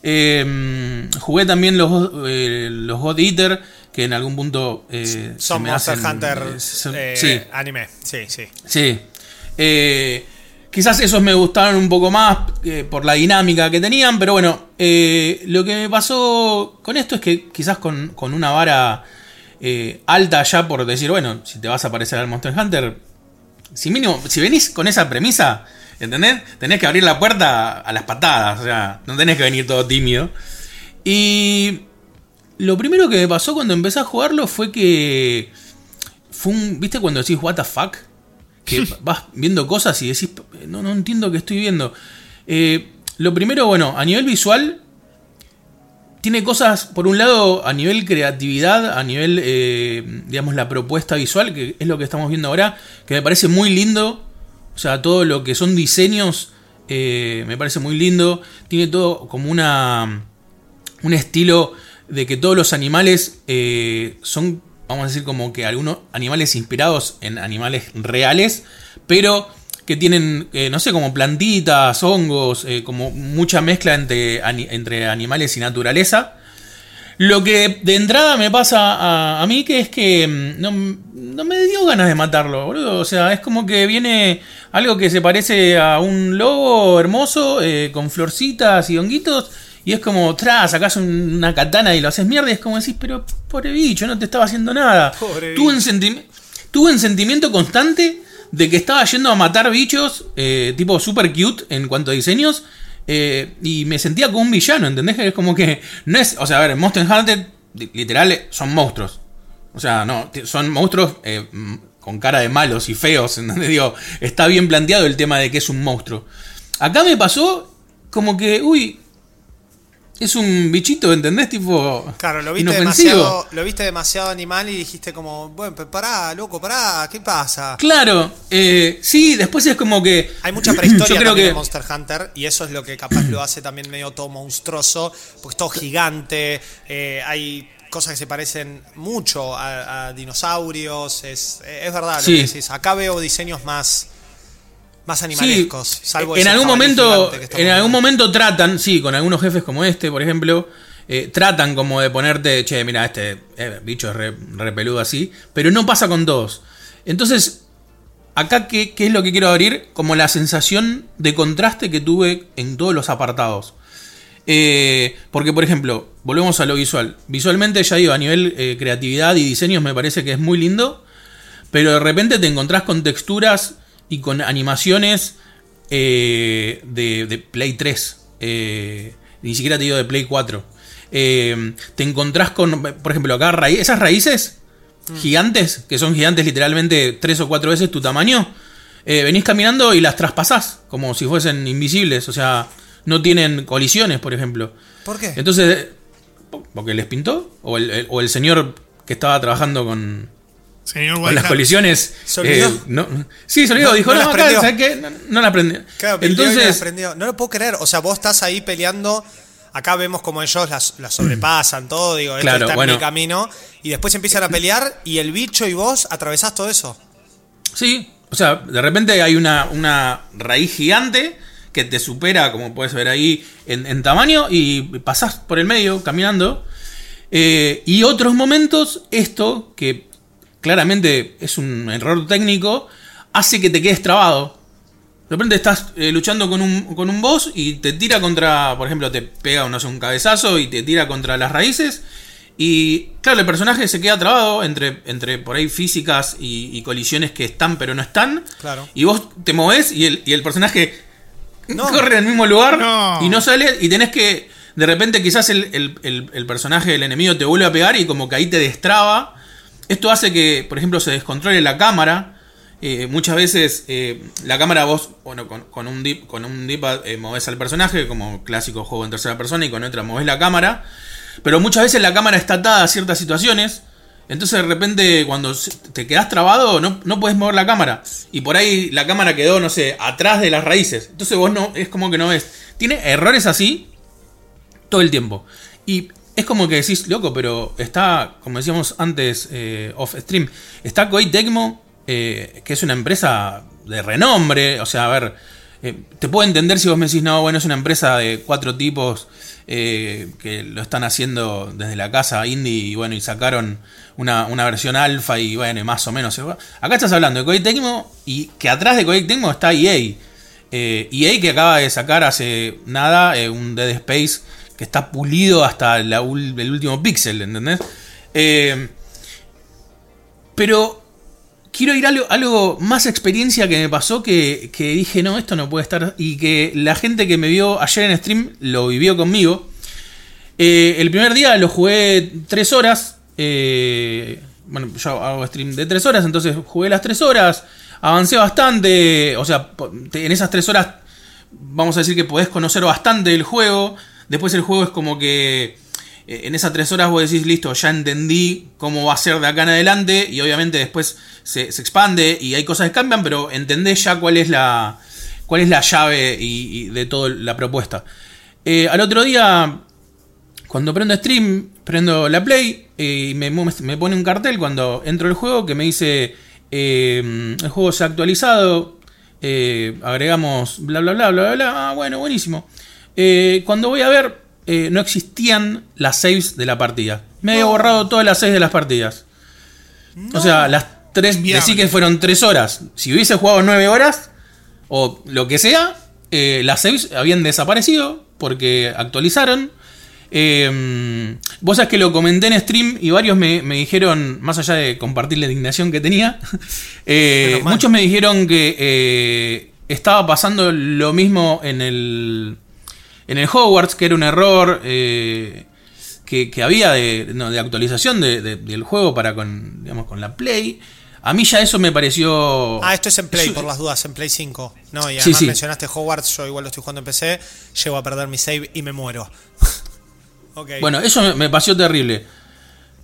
Eh, jugué también los, eh, los God Eater, que en algún punto eh, Son Monster hacen, Hunter son- sí, anime. Sí, sí. Sí. Quizás esos me gustaron un poco más eh, por la dinámica que tenían, pero bueno, eh, lo que me pasó con esto es que quizás con, con una vara eh, alta ya por decir, bueno, si te vas a parecer al Monster Hunter, si mínimo, si venís con esa premisa, ¿entendés? Tenés que abrir la puerta a las patadas, o sea, no tenés que venir todo tímido. Y lo primero que me pasó cuando empecé a jugarlo fue que fue un, ¿viste cuando decís what the fuck? Que vas viendo cosas y decís, no, no entiendo qué estoy viendo. Eh, lo primero, bueno, a nivel visual, tiene cosas, por un lado, a nivel creatividad, a nivel, eh, digamos, la propuesta visual, que es lo que estamos viendo ahora, que me parece muy lindo. O sea, todo lo que son diseños, eh, me parece muy lindo. Tiene todo como una, un estilo de que todos los animales son, vamos a decir, como que algunos animales inspirados en animales reales, pero que tienen, eh, no sé, como plantitas, hongos, eh, como mucha mezcla entre, entre animales y naturaleza. Lo que de entrada me pasa a, a mí que es que mm, no, no me dio ganas de matarlo, boludo. O sea, es como que viene algo que se parece a un lobo hermoso eh, con florcitas y honguitos. Y es como, tras, sacás un- una katana y lo haces mierda. Y es como decís, pero pobre bicho, no te estaba haciendo nada. Pobre Tuve un, tuve un sentimiento constante de que estaba yendo a matar bichos, eh, tipo super cute en cuanto a diseños. eh, y me sentía como un villano, ¿entendés? Es como que no es. O sea, a ver, en Monster Hunter, li- literal, son monstruos. O sea, no, son monstruos eh, con cara de malos y feos, ¿entendés? Digo, está bien planteado el tema de que es un monstruo. Acá me pasó como que, uy, es un bichito, ¿entendés? Tipo, Claro, lo viste, inofensivo. demasiado, lo viste demasiado animal y dijiste como, bueno, pará, loco, pará, ¿qué pasa? Claro, eh, sí, después es como que. Hay mucha prehistoria Yo creo que. en Monster Hunter y eso es lo que capaz lo hace también medio todo monstruoso, porque es todo gigante, eh, hay cosas que se parecen mucho a, a dinosaurios, es, es verdad lo Sí. que decís. Acá veo diseños más, más Sí, animalescos, salvo en algún momento, en algún momento tratan, sí, con algunos jefes como este, por ejemplo, eh, tratan como de ponerte, che, mira, este eh, bicho es re, re peludo así, pero no pasa con todos. Entonces, acá, ¿qué, ¿qué es lo que quiero abrir? Como la sensación de contraste que tuve en todos los apartados. Eh, porque, por ejemplo, volvemos a lo visual. Visualmente, ya digo, a nivel creatividad y diseños me parece que es muy lindo. Pero de repente te encontrás con texturas y con animaciones eh, de, de Play 3. eh, ni siquiera te digo de Play 4. Eh, te encontrás con, por ejemplo, acá raí- esas raíces gigantes, que son gigantes literalmente tres o cuatro veces tu tamaño, eh, venís caminando y las traspasás, como si fuesen invisibles, o sea, no tienen colisiones, por ejemplo. ¿Por qué? Entonces, ¿porque les pintó? ¿O el, el- o el señor que estaba trabajando con, Señor con las colisiones? ¿Se olvidó? eh, no, sí, se olvidó, No- dijo, no no, las acá, prendió". ¿sabes qué? No, no la aprendí. Claro, Entonces, Entonces, no lo puedo creer. O sea, vos estás ahí peleando. Acá vemos como ellos las, las sobrepasan, todo. Digo, esto Claro, está bueno. en mi camino. Y después empiezan a pelear. Y el bicho y vos atravesás todo eso. Sí, o sea, de repente hay una, una raíz gigante que te supera, como puedes ver ahí, en, en tamaño y pasás por el medio caminando. Eh, y otros momentos, esto, que claramente es un error técnico, hace que te quedes trabado. De repente estás eh, luchando con un, con un boss y te tira contra, por ejemplo, te pega no sé, un cabezazo y te tira contra las raíces. Y claro, el personaje se queda trabado entre, entre por ahí físicas y, y colisiones que están pero no están. Claro. Y vos te movés y el, y el personaje No. corre en el mismo lugar No. y no sale. Y tenés que. De repente, quizás el, el- el- el personaje del enemigo te vuelve a pegar y como que ahí te destraba. Esto hace que, por ejemplo, se descontrole la cámara. Eh, muchas veces eh, la cámara vos, bueno, con, un dip, con un dip eh, al personaje, como clásico juego en tercera persona, y con otra movés la cámara. Pero muchas veces la cámara está atada a ciertas situaciones. Entonces de repente cuando te quedas trabado no, no puedes mover la cámara. Y por ahí la cámara quedó, no sé, atrás de las raíces. Entonces vos no, es como que no ves. Tiene errores así todo el tiempo. Y es como que decís, loco, pero está, como decíamos antes, eh, off stream, está Koei eh, que es una empresa de renombre. O sea, a ver, eh, te puedo entender si vos me decís, no, bueno, es una empresa de cuatro tipos que lo están haciendo desde la casa indie y bueno, y sacaron una, una versión alfa y bueno, más o menos. Acá estás hablando de Koei y que atrás de Koei está EA. EA que acaba de sacar hace nada un Dead Space está pulido hasta el último píxel, ¿entendés? Eh, pero quiero ir a algo, más experiencia que me pasó que, que dije, no, esto no puede estar. Y que la gente que me vio ayer en stream lo vivió conmigo. Eh, el primer día lo jugué tres horas. eh, bueno, yo hago stream de tres horas, entonces jugué las tres horas. Avancé bastante. O sea, en esas tres horas, vamos a decir que podés conocer bastante del juego. Después el juego es como que eh, en esas tres horas vos decís, listo, ya entendí cómo va a ser de acá en adelante. Y obviamente después se, expande y hay cosas que cambian, pero entendés ya cuál es la, cuál es la llave y, de toda la propuesta. Eh, al otro día cuando prendo stream, prendo la play eh, y me, me pone un cartel cuando entro al juego que me dice eh, el juego se ha actualizado, agregamos bla bla bla bla bla, bla. Ah, bueno, buenísimo. Eh, cuando voy a ver, eh, no existían las saves de la partida. Me había borrado todas las saves de las partidas. O sea, las tres, decí que fueron tres horas. Si hubiese jugado nueve horas, o lo que sea, eh, las saves habían desaparecido porque actualizaron. Eh, vos sabés que lo comenté en stream y varios me, me dijeron, más allá de compartir la indignación que tenía, eh, muchos me dijeron que estaba pasando lo mismo en el, en el Hogwarts, que era un error eh, que, que había de, no, de actualización de- de- del juego para con, digamos, con la Play. A mí ya eso me pareció... Ah, esto es en Play, eso- por las dudas, en Play 5. No, y además sí. mencionaste Hogwarts, yo igual lo estoy jugando en PC, llego a perder mi save y me muero. ok. Bueno, eso me, pareció terrible.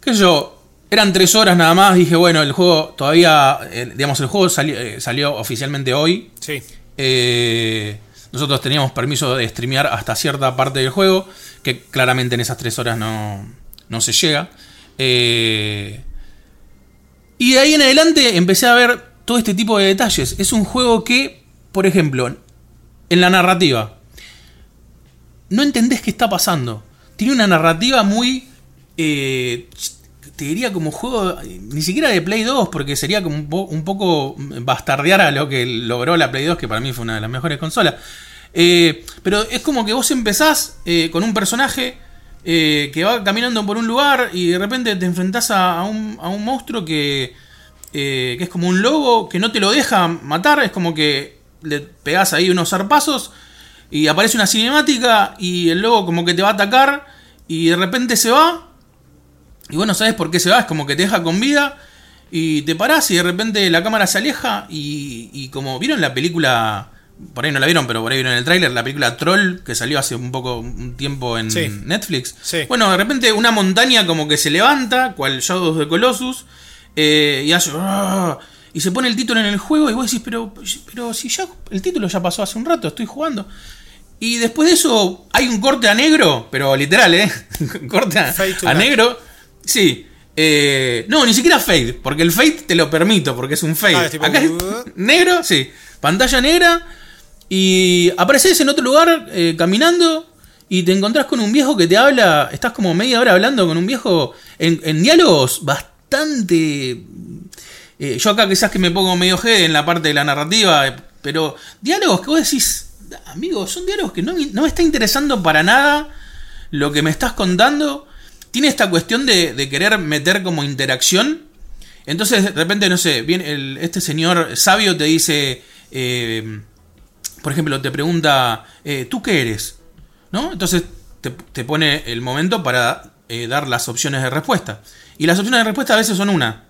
¿Qué sé yo? Eran tres horas nada más. Dije, bueno, el juego todavía. eh, digamos, el juego sali- eh, salió oficialmente hoy. Sí. Eh, nosotros teníamos permiso de streamear hasta cierta parte del juego. Que claramente en esas tres horas no, no se llega. Eh, y de ahí en adelante empecé a ver todo este tipo de detalles. Es un juego que, por ejemplo, en la narrativa, no entendés qué está pasando. tiene una narrativa muy. eh, te diría como juego, ni siquiera de Play 2, porque sería como un, po- un poco bastardear a lo que logró la Play 2, que para mí fue una de las mejores consolas. Eh, pero es como que vos empezás eh, con un personaje eh, que va caminando por un lugar y de repente te enfrentás a, un, a un monstruo que, eh, que es como un lobo que no te lo deja matar, es como que le pegás ahí unos zarpazos y aparece una cinemática y el lobo como que te va a atacar y de repente se va y bueno, ¿sabes por qué se va? Es como que te deja con vida y te parás y de repente la cámara se aleja y, y como vieron la película, por ahí no la vieron, pero por ahí vieron el tráiler, la película Troll que salió hace un poco un tiempo en Sí. Netflix. Sí. Bueno, de repente una montaña como que se levanta, cual Shadows de Colossus, eh, y hace... "Ah", Y se pone el título en el juego y vos decís, pero, pero si ya el título ya pasó hace un rato, estoy jugando. Y después de eso hay un corte a negro, pero literal, ¿eh? corte a, negro. Sí. Eh, no, ni siquiera fade, porque el fade te lo permito, porque es un fade. Ah, es tipo- Acá es negro, sí. Pantalla negra. Y apareces en otro lugar eh, caminando y te encontrás con un viejo que te habla. Estás como media hora hablando con un viejo en, en diálogos bastante. eh, yo acá quizás que me pongo medio G en la parte de la narrativa, eh, pero diálogos que vos decís, amigo, son diálogos que no, no me está interesando para nada lo que me estás contando. Tiene esta cuestión de, querer meter como interacción. Entonces, de repente, no sé, viene este señor sabio te dice, eh, por ejemplo, te pregunta, eh, ¿tú qué eres? ¿No? Entonces te, pone el momento para eh, dar las opciones de respuesta. Y las opciones de respuesta a veces son una.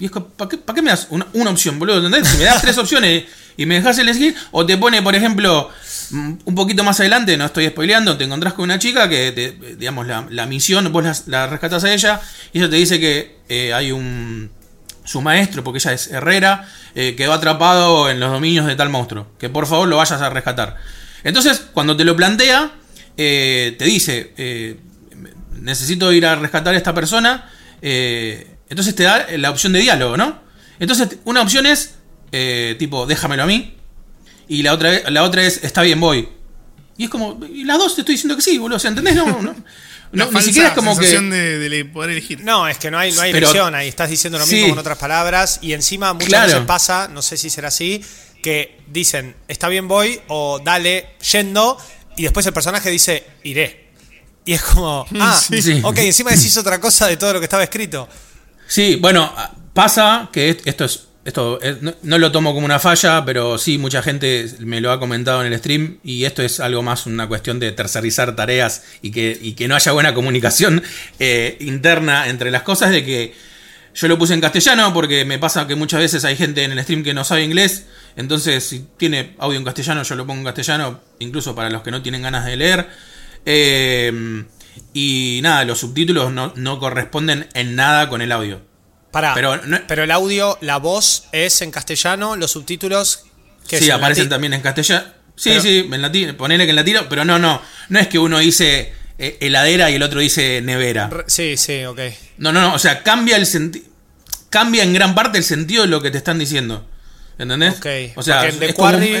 Y es ¿para qué, pa' qué me das una, una opción, boludo? ¿Entendés? Si me das tres opciones y me dejas elegir, o te pone, por ejemplo, un poquito más adelante, no estoy spoileando, te encontrás con una chica que, te- digamos, la, misión, vos la, la rescatás a ella, y ella te dice que eh, hay un. su maestro, porque ella es herrera, eh, quedó atrapado en los dominios de tal monstruo, que por favor lo vayas a rescatar. Entonces, cuando te lo plantea, eh, te dice, eh, necesito ir a rescatar a esta persona, entonces te da la opción de diálogo, ¿no? Entonces, una opción es, tipo, déjamelo a mí, y la otra, la otra es, está bien, voy. Y es como, y las dos te estoy diciendo que sí, boludo, o sea, ¿entendés? No, no, no, ni siquiera es como que... de, de poder elegir. No, es que no hay, no hay Pero- elección ahí. Estás diciendo lo mismo Sí. con otras palabras. Y encima muchas Claro. veces pasa, no sé si será así, que dicen, está bien voy, o dale, yendo, y después el personaje dice, iré. Y es como, ah, Sí. ok, encima decís otra cosa de todo lo que estaba escrito. Sí, bueno, pasa que est- esto es. Esto es- no, no lo tomo como una falla, pero sí, mucha gente me lo ha comentado en el stream. Y esto es algo más una cuestión de tercerizar tareas y que, y que no haya buena comunicación eh, interna entre las cosas. De que yo lo puse en castellano porque me pasa que muchas veces hay gente en el stream que no sabe inglés. Entonces, si tiene audio en castellano, yo lo pongo en castellano, incluso para los que no tienen ganas de leer. Eh, y nada, los subtítulos no, no corresponden en nada con el audio. Pará, Pero pero, el audio, la voz es en castellano, los subtítulos... ¿qué Sí, en aparecen también en castellano. Sí, Pero- sí, en latino, ponele que en latino, pero no, no. No es que uno dice eh, heladera y el otro dice nevera. Sí, sí, ok. No, no, no. O sea, cambia el sentido. Cambia en gran parte el sentido de lo que te están diciendo. ¿Entendés? Ok. O sea, en The, Quarry,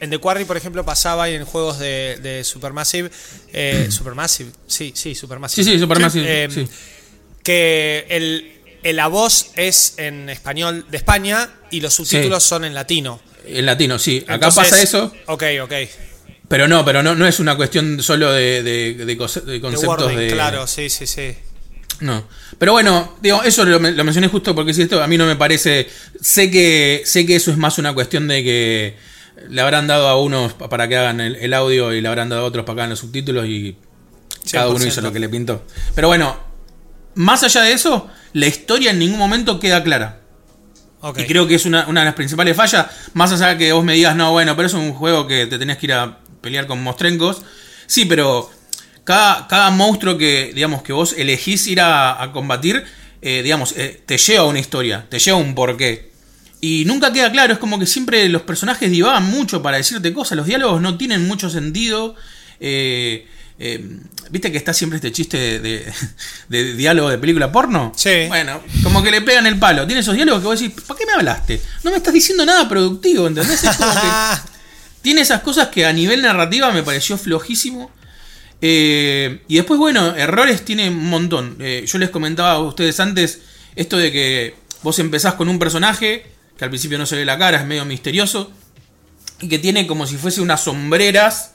en The Quarry, por ejemplo, pasaba y en juegos de, de Supermassive. Eh, Supermassive, sí, sí, Supermassive. Sí, sí, Supermassive, Eh, sí. Que el- la voz es en español de España y los subtítulos son en latino. en latino, sí. Acá Entonces- pasa eso. Ok, ok. Pero no, pero no, no es una cuestión solo de, de- de conce- de De conceptos wording, de. claro, sí, sí, sí. No. Pero bueno, digo, eso lo, lo mencioné justo porque si esto a mí no me parece. Sé que, sé que eso es más una cuestión de que le habrán dado a unos pa- para que hagan el, el audio y le habrán dado a otros para que hagan los subtítulos y cada uno 100%. hizo lo que le pintó. Pero bueno, más allá de eso, la historia en ningún momento queda clara. Y creo que es una, una de las principales fallas. Más allá de que vos me digas, no, bueno, pero es un juego que te tenés que ir a pelear con mostrencos. Sí, pero cada, cada monstruo que, digamos, que vos elegís ir a, a combatir, eh, digamos, eh, te lleva a una historia, te lleva a un porqué. Y nunca queda claro, es como que siempre los personajes divagan mucho para decirte cosas, los diálogos no tienen mucho sentido. eh, eh, ¿Viste que está siempre este chiste de, de- de diálogo de película porno? Sí. Bueno, como que le pegan el palo. Tiene esos diálogos que vos decís, ¿para qué me hablaste? No me estás diciendo nada productivo, ¿entendés? Es como que tiene esas cosas que a nivel narrativa me pareció flojísimo. Eh, y después, bueno, errores tiene un montón. Eh, yo les comentaba a ustedes antes esto de que vos empezás con un personaje que al principio no se ve la cara, es medio misterioso, y que tiene como si fuese unas sombreras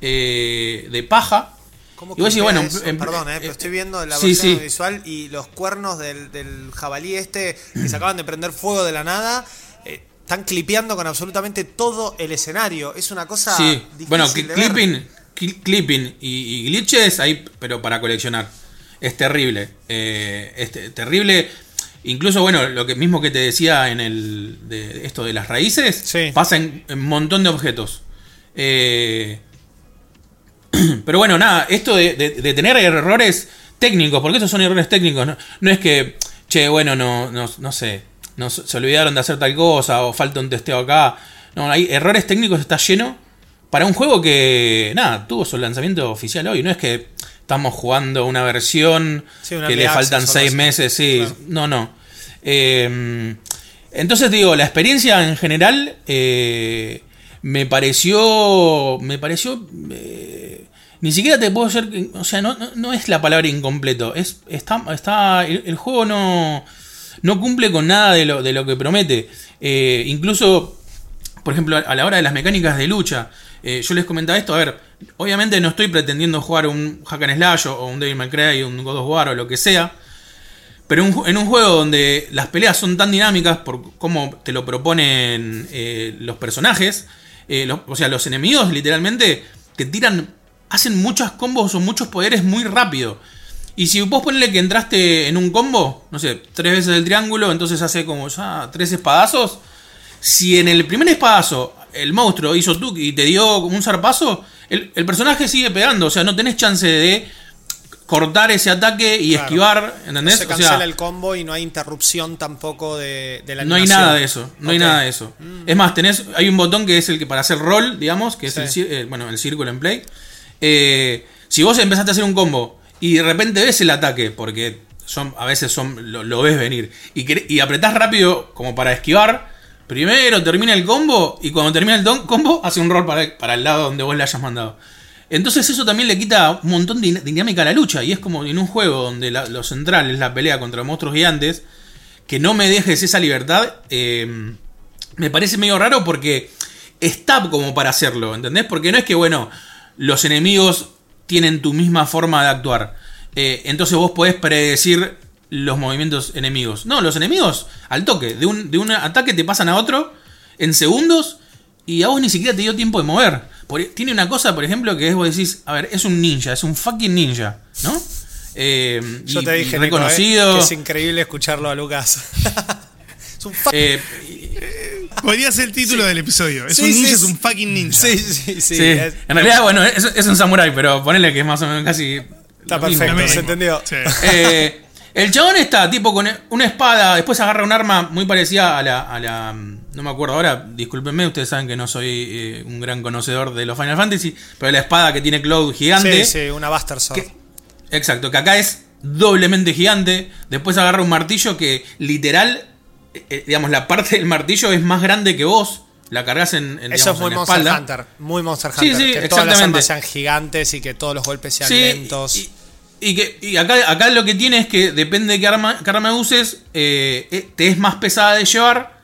eh, de paja. ¿Cómo Y vos decís, bueno, Perdón, eh, pero estoy viendo la sí, versión sí. visual y los cuernos del, del jabalí este que se acaban de prender fuego de la nada. eh, están clipeando con absolutamente todo el escenario. Es una cosa Sí, difícil bueno, de cli- ver. clipping, cli- clipping y, y glitches ahí, pero para coleccionar. Es terrible. eh, es te- terrible. Incluso, bueno, lo que mismo que te decía en el de esto de las raíces, Sí. pasa en un montón de objetos. Eh, pero bueno, nada, esto de, de- de tener errores técnicos, porque estos son errores técnicos, no, no es que, che, bueno, no, no, no sé, no, se olvidaron de hacer tal cosa o falta un testeo acá. No, hay errores técnicos, está lleno para un juego que, nada, tuvo su lanzamiento oficial hoy. No es que estamos jugando una versión Sí, una que le faltan seis meses, sí, Claro. no, no. Eh, entonces digo, la experiencia en general eh, me pareció, me pareció, eh, ni siquiera te puedo hacer, o sea, no, no, no es la palabra incompleto, es, está, está, el, juego no, no cumple con nada de lo, de lo que promete. Eh, incluso por ejemplo, a la hora de las mecánicas de lucha, eh, yo les comentaba esto, a ver, obviamente no estoy pretendiendo jugar un Hack and Slash o un Devil May Cry, un God of War o lo que sea, pero en un juego donde las peleas son tan dinámicas por cómo te lo proponen eh, los personajes, o sea, los enemigos literalmente te tiran, hacen muchas combos o muchos poderes muy rápido. Y si vos ponele que entraste en un combo, no sé, tres veces el triángulo, entonces hace como ya tres espadazos. Si en el primer espadazo el monstruo hizo tú y te dio un zarpazo, el, el personaje sigue pegando. O sea, no tenés chance de cortar ese ataque y Claro. esquivar, No ¿entendés? se O cancela sea, el combo y no hay interrupción tampoco de, de la no hay animación. nada de eso, no hay nada de eso. Es más, tenés, hay un botón que es el que para hacer roll, digamos, que es el, eh, bueno, el círculo en play. Eh, si vos empezaste a hacer un combo y de repente ves el ataque, porque son, a veces son, lo, ves venir, y, y apretás rápido como para esquivar, primero termina el combo y cuando termina el combo hace un roll para, el lado donde vos le hayas mandado. Entonces eso también le quita un montón de din- dinámica a la lucha. Y es como en un juego donde la- lo central es la pelea contra monstruos gigantes, que no me dejes esa libertad, eh, me parece medio raro porque está como para hacerlo, ¿entendés? Porque no es que, bueno, los enemigos tienen tu misma forma de actuar. Eh, entonces vos podés predecir los movimientos enemigos. No, los enemigos, al toque, de un, de un ataque te pasan a otro en segundos y a vos ni siquiera te dio tiempo de mover. Por- tiene una cosa, por ejemplo, que es vos decís, a ver, es un ninja, es un fucking ninja, ¿no? Eh, Yo y- te dije, Nico, reconocido. eh, que es increíble escucharlo a Lucas. es un eh, Podría ser el título del episodio. Es Sí, un ninja, sí, es un fucking ninja. Sí, sí, sí. Es- en realidad, bueno, es, es un samurái, pero ponele que es más o menos casi. Está lo mismo. perfecto, Lo se mismo. entendió. Sí. Eh, el chabón está tipo con una espada, después agarra un arma muy parecida a la, a la- No me acuerdo ahora, discúlpenme, ustedes saben que no soy eh, un gran conocedor de los Final Fantasy, pero la espada que tiene Cloud gigante. Sí, sí, una Buster Sword. que- exacto, que acá es doblemente gigante. Después agarra un martillo que literal, eh, eh, digamos, la parte del martillo es más grande que vos. La cargas en, en, Eso digamos, es muy en la Monster espalda. Hunter. Muy Monster Hunter. sí, que todas las armas sean gigantes y que todos los golpes sean Sí, lentos. Y, y que y acá, acá lo que tiene es que depende de qué arma, qué arma uses, eh, te es más pesada de llevar,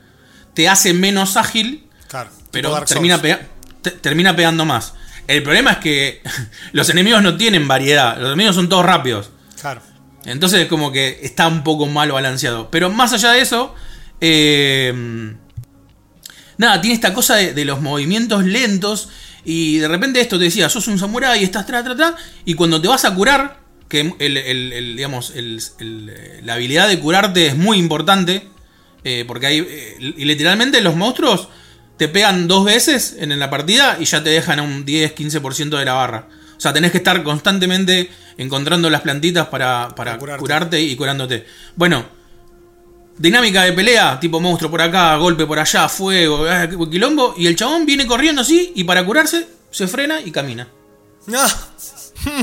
te hace menos ágil, claro, pero termina, Souls. pega- te- termina pegando más. El problema es que los enemigos no tienen variedad, los enemigos son todos rápidos. Claro. Entonces es como que está un poco mal balanceado. Pero más allá de eso, eh, nada, tiene esta cosa de, de los movimientos lentos. Y de repente esto te decía, sos un samurái, estás tra, tra, tra. Y cuando te vas a curar, que el, el- el, digamos, la habilidad de curarte es muy importante. eh, porque hay. eh, y literalmente los monstruos te pegan dos veces en la partida y ya te dejan a un 10-15% de la barra. O sea, tenés que estar constantemente encontrando las plantitas para, para Para curarte. curarte y curándote. Bueno, dinámica de pelea, tipo monstruo por acá, golpe por allá, fuego, ah, quilombo. Y el chabón viene corriendo así y para curarse se frena y camina. No,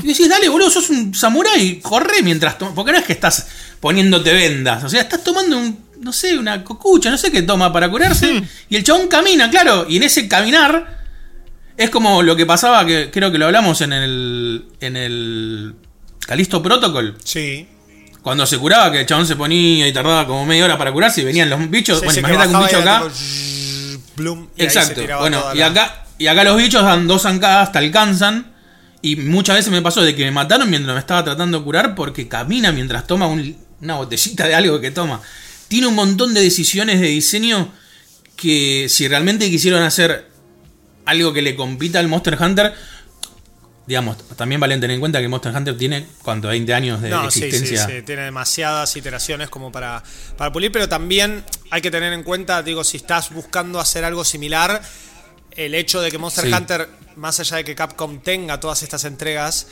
Y decís, dale, boludo, sos un samurái, corre mientras tomas. Porque no es que estás poniéndote vendas. O sea, estás tomando un, no sé, una cocucha, no sé qué toma para curarse. Y el chabón camina, claro. Y en ese caminar, Es como lo que pasaba, que creo que lo hablamos en el. en el. Calisto Protocol. Sí. Cuando se curaba, que el chabón se ponía y tardaba como media hora para curarse y venían los bichos. Sí, bueno, imagínate que un bicho acá. tipo, y Exacto. Bueno, y la- acá, y acá los bichos dan dos zancadas, te alcanzan. Y muchas veces me pasó de que me mataron mientras me estaba tratando de curar porque camina mientras toma un- una botellita de algo que toma. Tiene un montón de decisiones de diseño que si realmente quisieron hacer algo que le compita al Monster Hunter, digamos, también valen tener en cuenta que Monster Hunter tiene, ¿cuánto? 20 años de No, sí, sí, existencia. sí, tiene demasiadas iteraciones como para, para pulir, pero también hay que tener en cuenta, digo, si estás buscando hacer algo similar, el hecho de que Monster Sí. Hunter, más allá de que Capcom tenga todas estas entregas,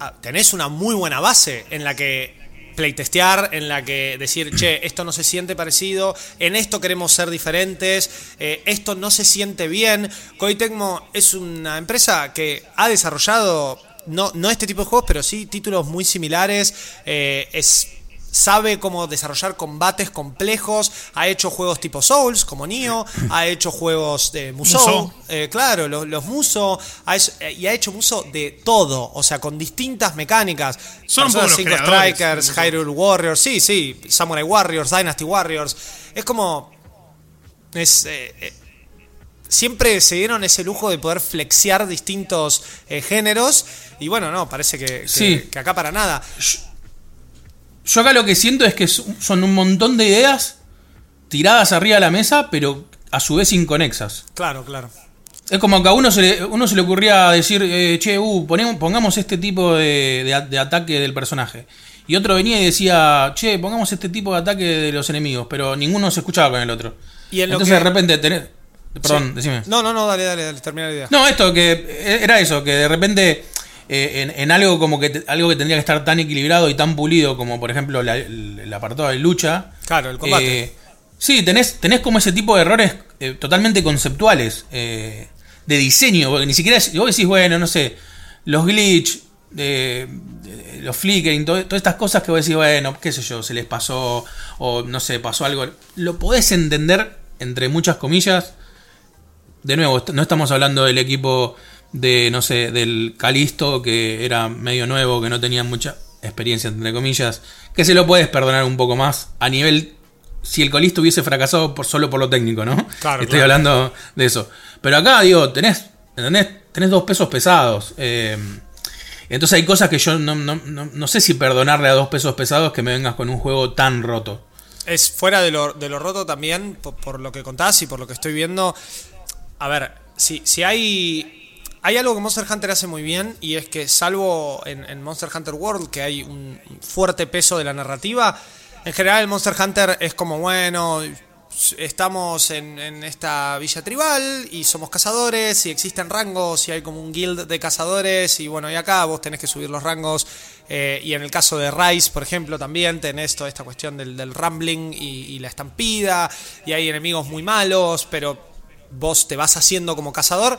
ah, tenés una muy buena base en la que playtestear, en la que decir, che, esto no se siente parecido, en esto queremos ser diferentes, eh, esto no se siente bien. Koei Tecmo es una empresa que ha desarrollado, no, no este tipo de juegos, pero sí títulos muy similares, eh, es sabe cómo desarrollar combates complejos, ha hecho juegos tipo Souls, como Nioh, ha hecho juegos de Musou, Musou. eh, claro, los, los Muso, ha hecho- eh, y ha hecho Muso de todo, o sea, con distintas mecánicas. Son Persona los 5 creadores Strikers. Hyrule Warriors, sí, sí, Samurai Warriors, Dynasty Warriors. Es como. Es. eh, siempre se dieron ese lujo de poder flexear distintos eh, géneros. Y bueno, no, parece que, que- Sí. que acá para nada. Yo acá lo que siento es que son un montón de ideas tiradas arriba de la mesa, pero a su vez inconexas. Claro, claro. Es como que a uno se le, uno se le ocurría decir, eh, che, uh, ponemos- pongamos este tipo de, de ataque del personaje. Y otro venía y decía, che, pongamos este tipo de ataque de los enemigos, pero ninguno se escuchaba con el otro. Y en Entonces que- de repente tenés... Perdón, Sí. decime. No, no, no, dale, dale, dale, termina la idea. No, esto, que era eso, que de repente eh, en, en algo como que te- algo que tendría que estar tan equilibrado y tan pulido como por ejemplo la- el, el apartado de lucha. Claro, el combate. eh, sí, tenés, tenés como ese tipo de errores eh, totalmente conceptuales eh, de diseño, porque ni siquiera es- vos decís, bueno, no sé, los glitch, los flickering, todo- todas estas cosas que vos decís, bueno, qué sé yo, se les pasó, o no sé, pasó algo. Lo podés entender, entre muchas comillas, de nuevo, no estamos hablando del equipo de, no sé, del Calisto, que era medio nuevo, que no tenía mucha experiencia, entre comillas, que se lo puedes perdonar un poco más a nivel. Si el Calisto hubiese fracasado por, solo por lo técnico, ¿no? Claro, Estoy claro. hablando de eso. Pero acá, digo, tenés, ¿entendés? Tenés dos pesos pesados. eh, entonces hay cosas que yo no, no- no- no sé si perdonarle a dos pesos pesados que me vengas con un juego tan roto. Es fuera de lo, de lo roto también, por, por lo que contás y por lo que estoy viendo. A ver, si, si hay. Hay algo que Monster Hunter hace muy bien y es que salvo en, Monster Hunter World que hay un fuerte peso de la narrativa, en general el Monster Hunter es como, bueno, estamos en, esta villa tribal y somos cazadores y existen rangos y hay como un guild de cazadores y bueno, y acá vos tenés que subir los rangos eh, y en el caso de Rise, por ejemplo, también tenés toda esta cuestión del, del rambling y la estampida y hay enemigos muy malos, pero vos te vas haciendo como cazador.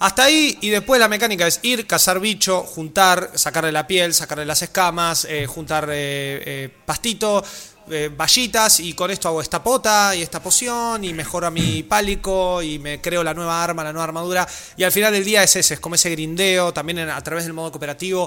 Hasta ahí, y después la mecánica es ir, cazar bicho, juntar, sacarle la piel, sacarle las escamas, eh, juntar eh, eh, pastito, eh, vallitas, y con esto hago esta pota y esta poción, y mejoro mi pálico, y me creo la nueva arma, la nueva armadura. Y al final del día es ese, es como ese grindeo, también a través del modo cooperativo.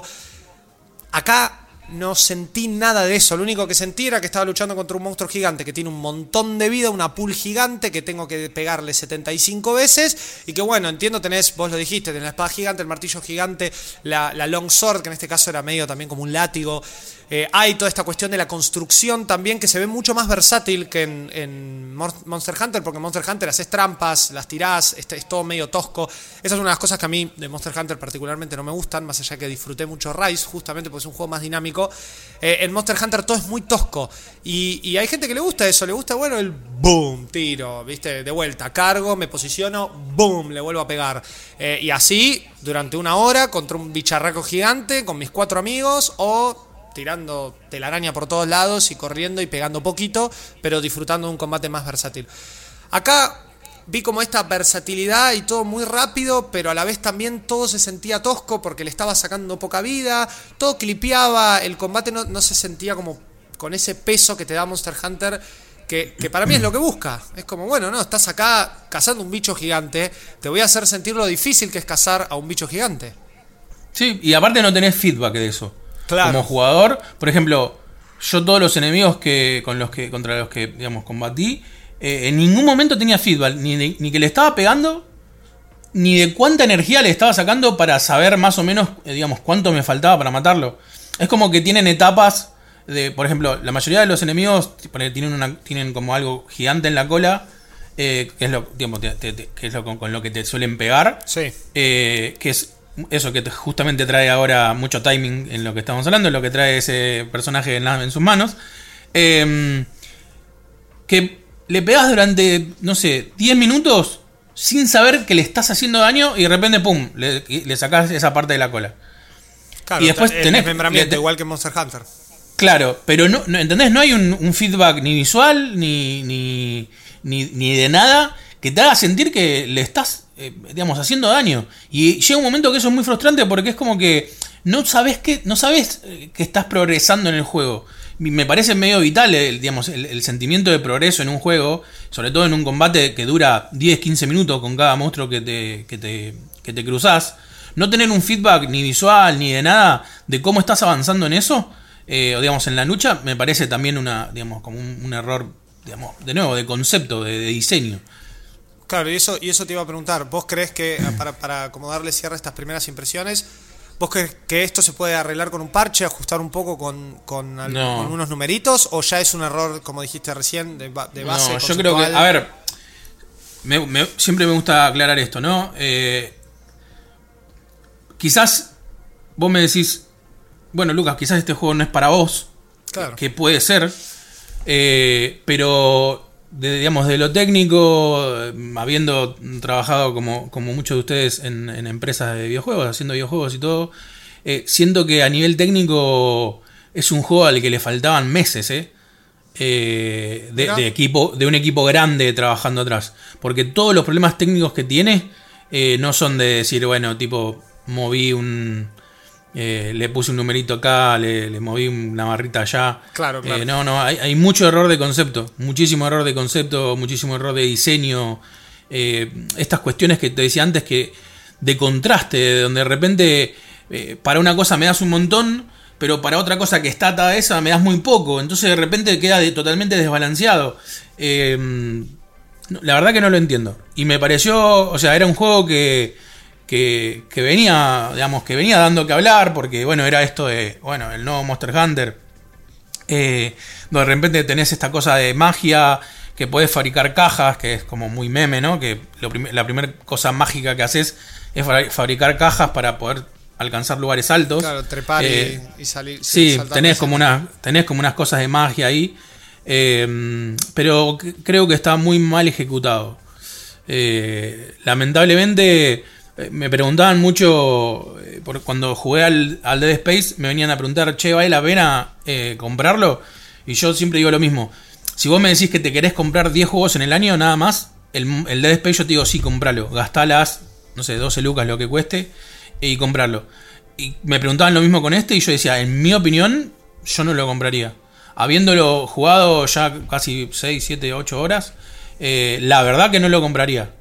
Acá no sentí nada de eso. Lo único que sentí era que estaba luchando contra un monstruo gigante que tiene un montón de vida, una pool gigante que tengo que pegarle 75 veces. Y que bueno, entiendo, tenés, vos lo dijiste, tenés la espada gigante, el martillo gigante, la, la long sword, que en este caso era medio también como un látigo. Eh, hay toda esta cuestión de la construcción también que se ve mucho más versátil que en, en Mon- Monster Hunter, porque en Monster Hunter haces trampas, las tirás, es, es todo medio tosco. Esa es una de las cosas que a mí de Monster Hunter particularmente no me gustan, más allá que disfruté mucho Rise, justamente porque es un juego más dinámico. Eh, en Monster Hunter todo es muy tosco. Y, y hay gente que le gusta eso, le gusta, bueno, el boom, tiro, viste, de vuelta, cargo, me posiciono, boom, le vuelvo a pegar. Eh, y así, durante una hora, contra un bicharraco gigante, con mis cuatro amigos, o tirando telaraña por todos lados y corriendo y pegando poquito, pero disfrutando de un combate más versátil. Acá vi como esta versatilidad y todo muy rápido, pero a la vez también todo se sentía tosco porque le estaba sacando poca vida, todo clipeaba, el combate no, no se sentía como con ese peso que te da Monster Hunter, que, que para mí es lo que busca. Es como, bueno, no, estás acá cazando un bicho gigante, te voy a hacer sentir lo difícil que es cazar a un bicho gigante. Sí, y aparte no tenés feedback de eso. Claro. Como jugador, por ejemplo, yo todos los enemigos que con los que contra los que digamos combatí, eh, en ningún momento tenía feedback, ni, de- ni que le estaba pegando, ni de cuánta energía le estaba sacando para saber más o menos, eh, digamos, cuánto me faltaba para matarlo. Es como que tienen etapas de, por ejemplo, la mayoría de los enemigos tienen, una, tienen como algo gigante en la cola, eh, que es lo, digamos, te- te- te- que es lo con, con lo que te suelen pegar. Sí. Que es eso que te- justamente trae ahora mucho timing en lo que estamos hablando, en lo que trae ese personaje en, la- en sus manos. Eh, que le pegas durante, no sé, 10 minutos sin saber que le estás haciendo daño y de repente, pum, le, le sacas esa parte de la cola. Claro, Y después el tenés- desmembramiento, le- igual que Monster Hunter. Claro, pero no, no ¿entendés? No hay un, un feedback ni visual ni, ni, ni, ni de nada que te haga sentir que le estás, eh, digamos, haciendo daño. Y llega un momento que eso es muy frustrante porque es como que no sabes que, no sabes eh, que estás progresando en el juego. Me parece medio vital el, digamos, el, sentimiento de progreso en un juego, sobre todo en un combate que dura 10-15 minutos con cada monstruo que te, que te, que te cruzás. No tener un feedback ni visual ni de nada de cómo estás avanzando en eso, eh, o digamos en la lucha, me parece también una, digamos, como un, error, digamos, de nuevo, de concepto, de diseño. Claro, y eso, y eso te iba a preguntar. ¿Vos crees que, para, para como darle cierre a estas primeras impresiones, vos crees que esto se puede arreglar con un parche, ajustar un poco con, con, al- No. con unos numeritos? ¿O ya es un error, como dijiste recién, de, de base? No, yo creo que, a ver, me- me- siempre me gusta aclarar esto, ¿no? Eh, quizás vos me decís, bueno, Lucas, quizás este juego no es para vos, Claro. que puede ser, eh, pero de, digamos de lo técnico, eh, habiendo trabajado como, como muchos de ustedes en, en empresas de videojuegos, haciendo videojuegos y todo, eh, siento que a nivel técnico es un juego al que le faltaban meses, ¿eh? Eh, de, de equipo, de un equipo grande trabajando atrás. Porque todos los problemas técnicos que tiene eh, no son de decir, bueno, tipo, moví un. Eh, le puse un numerito acá, le, le moví una barrita allá. Claro, claro. Eh, no, no, hay, hay mucho error de concepto. Muchísimo error de concepto, muchísimo error de diseño. eh, estas cuestiones que te decía antes que. de contraste, de donde de repente. para una cosa me das un montón pero para otra cosa que está atada a esa me das muy poco. Entonces de repente queda de- totalmente desbalanceado. La verdad que no lo entiendo. Y me pareció, o sea, era un juego que, que, que venía, digamos, que venía dando que hablar, porque bueno, era esto de, bueno, el nuevo Monster Hunter. Eh, donde de repente tenés esta cosa de magia, que podés fabricar cajas, que es como muy meme, ¿no? Que lo prim- la primera cosa mágica que haces es fa- fabricar cajas para poder alcanzar lugares altos. Claro, trepar y- Eh, y, salir. Sí, tenés como, una, tenés como unas cosas de magia ahí. eh, pero creo que está muy mal ejecutado. Eh, lamentablemente eh, me preguntaban mucho, eh, por cuando jugué al, al Dead Space, me venían a preguntar, che, ¿vale la pena eh, comprarlo? Y yo siempre digo lo mismo. Si vos me decís que te querés comprar 10 juegos en el año, nada más, el, el Dead Space yo te digo, sí, compralo. Gastalas, no sé, 12 lucas lo que cueste, y comprarlo. Y me preguntaban lo mismo con este y yo decía, en mi opinión, yo no lo compraría. Habiéndolo jugado ya casi 6, 7, 8 horas, eh, la verdad que no lo compraría.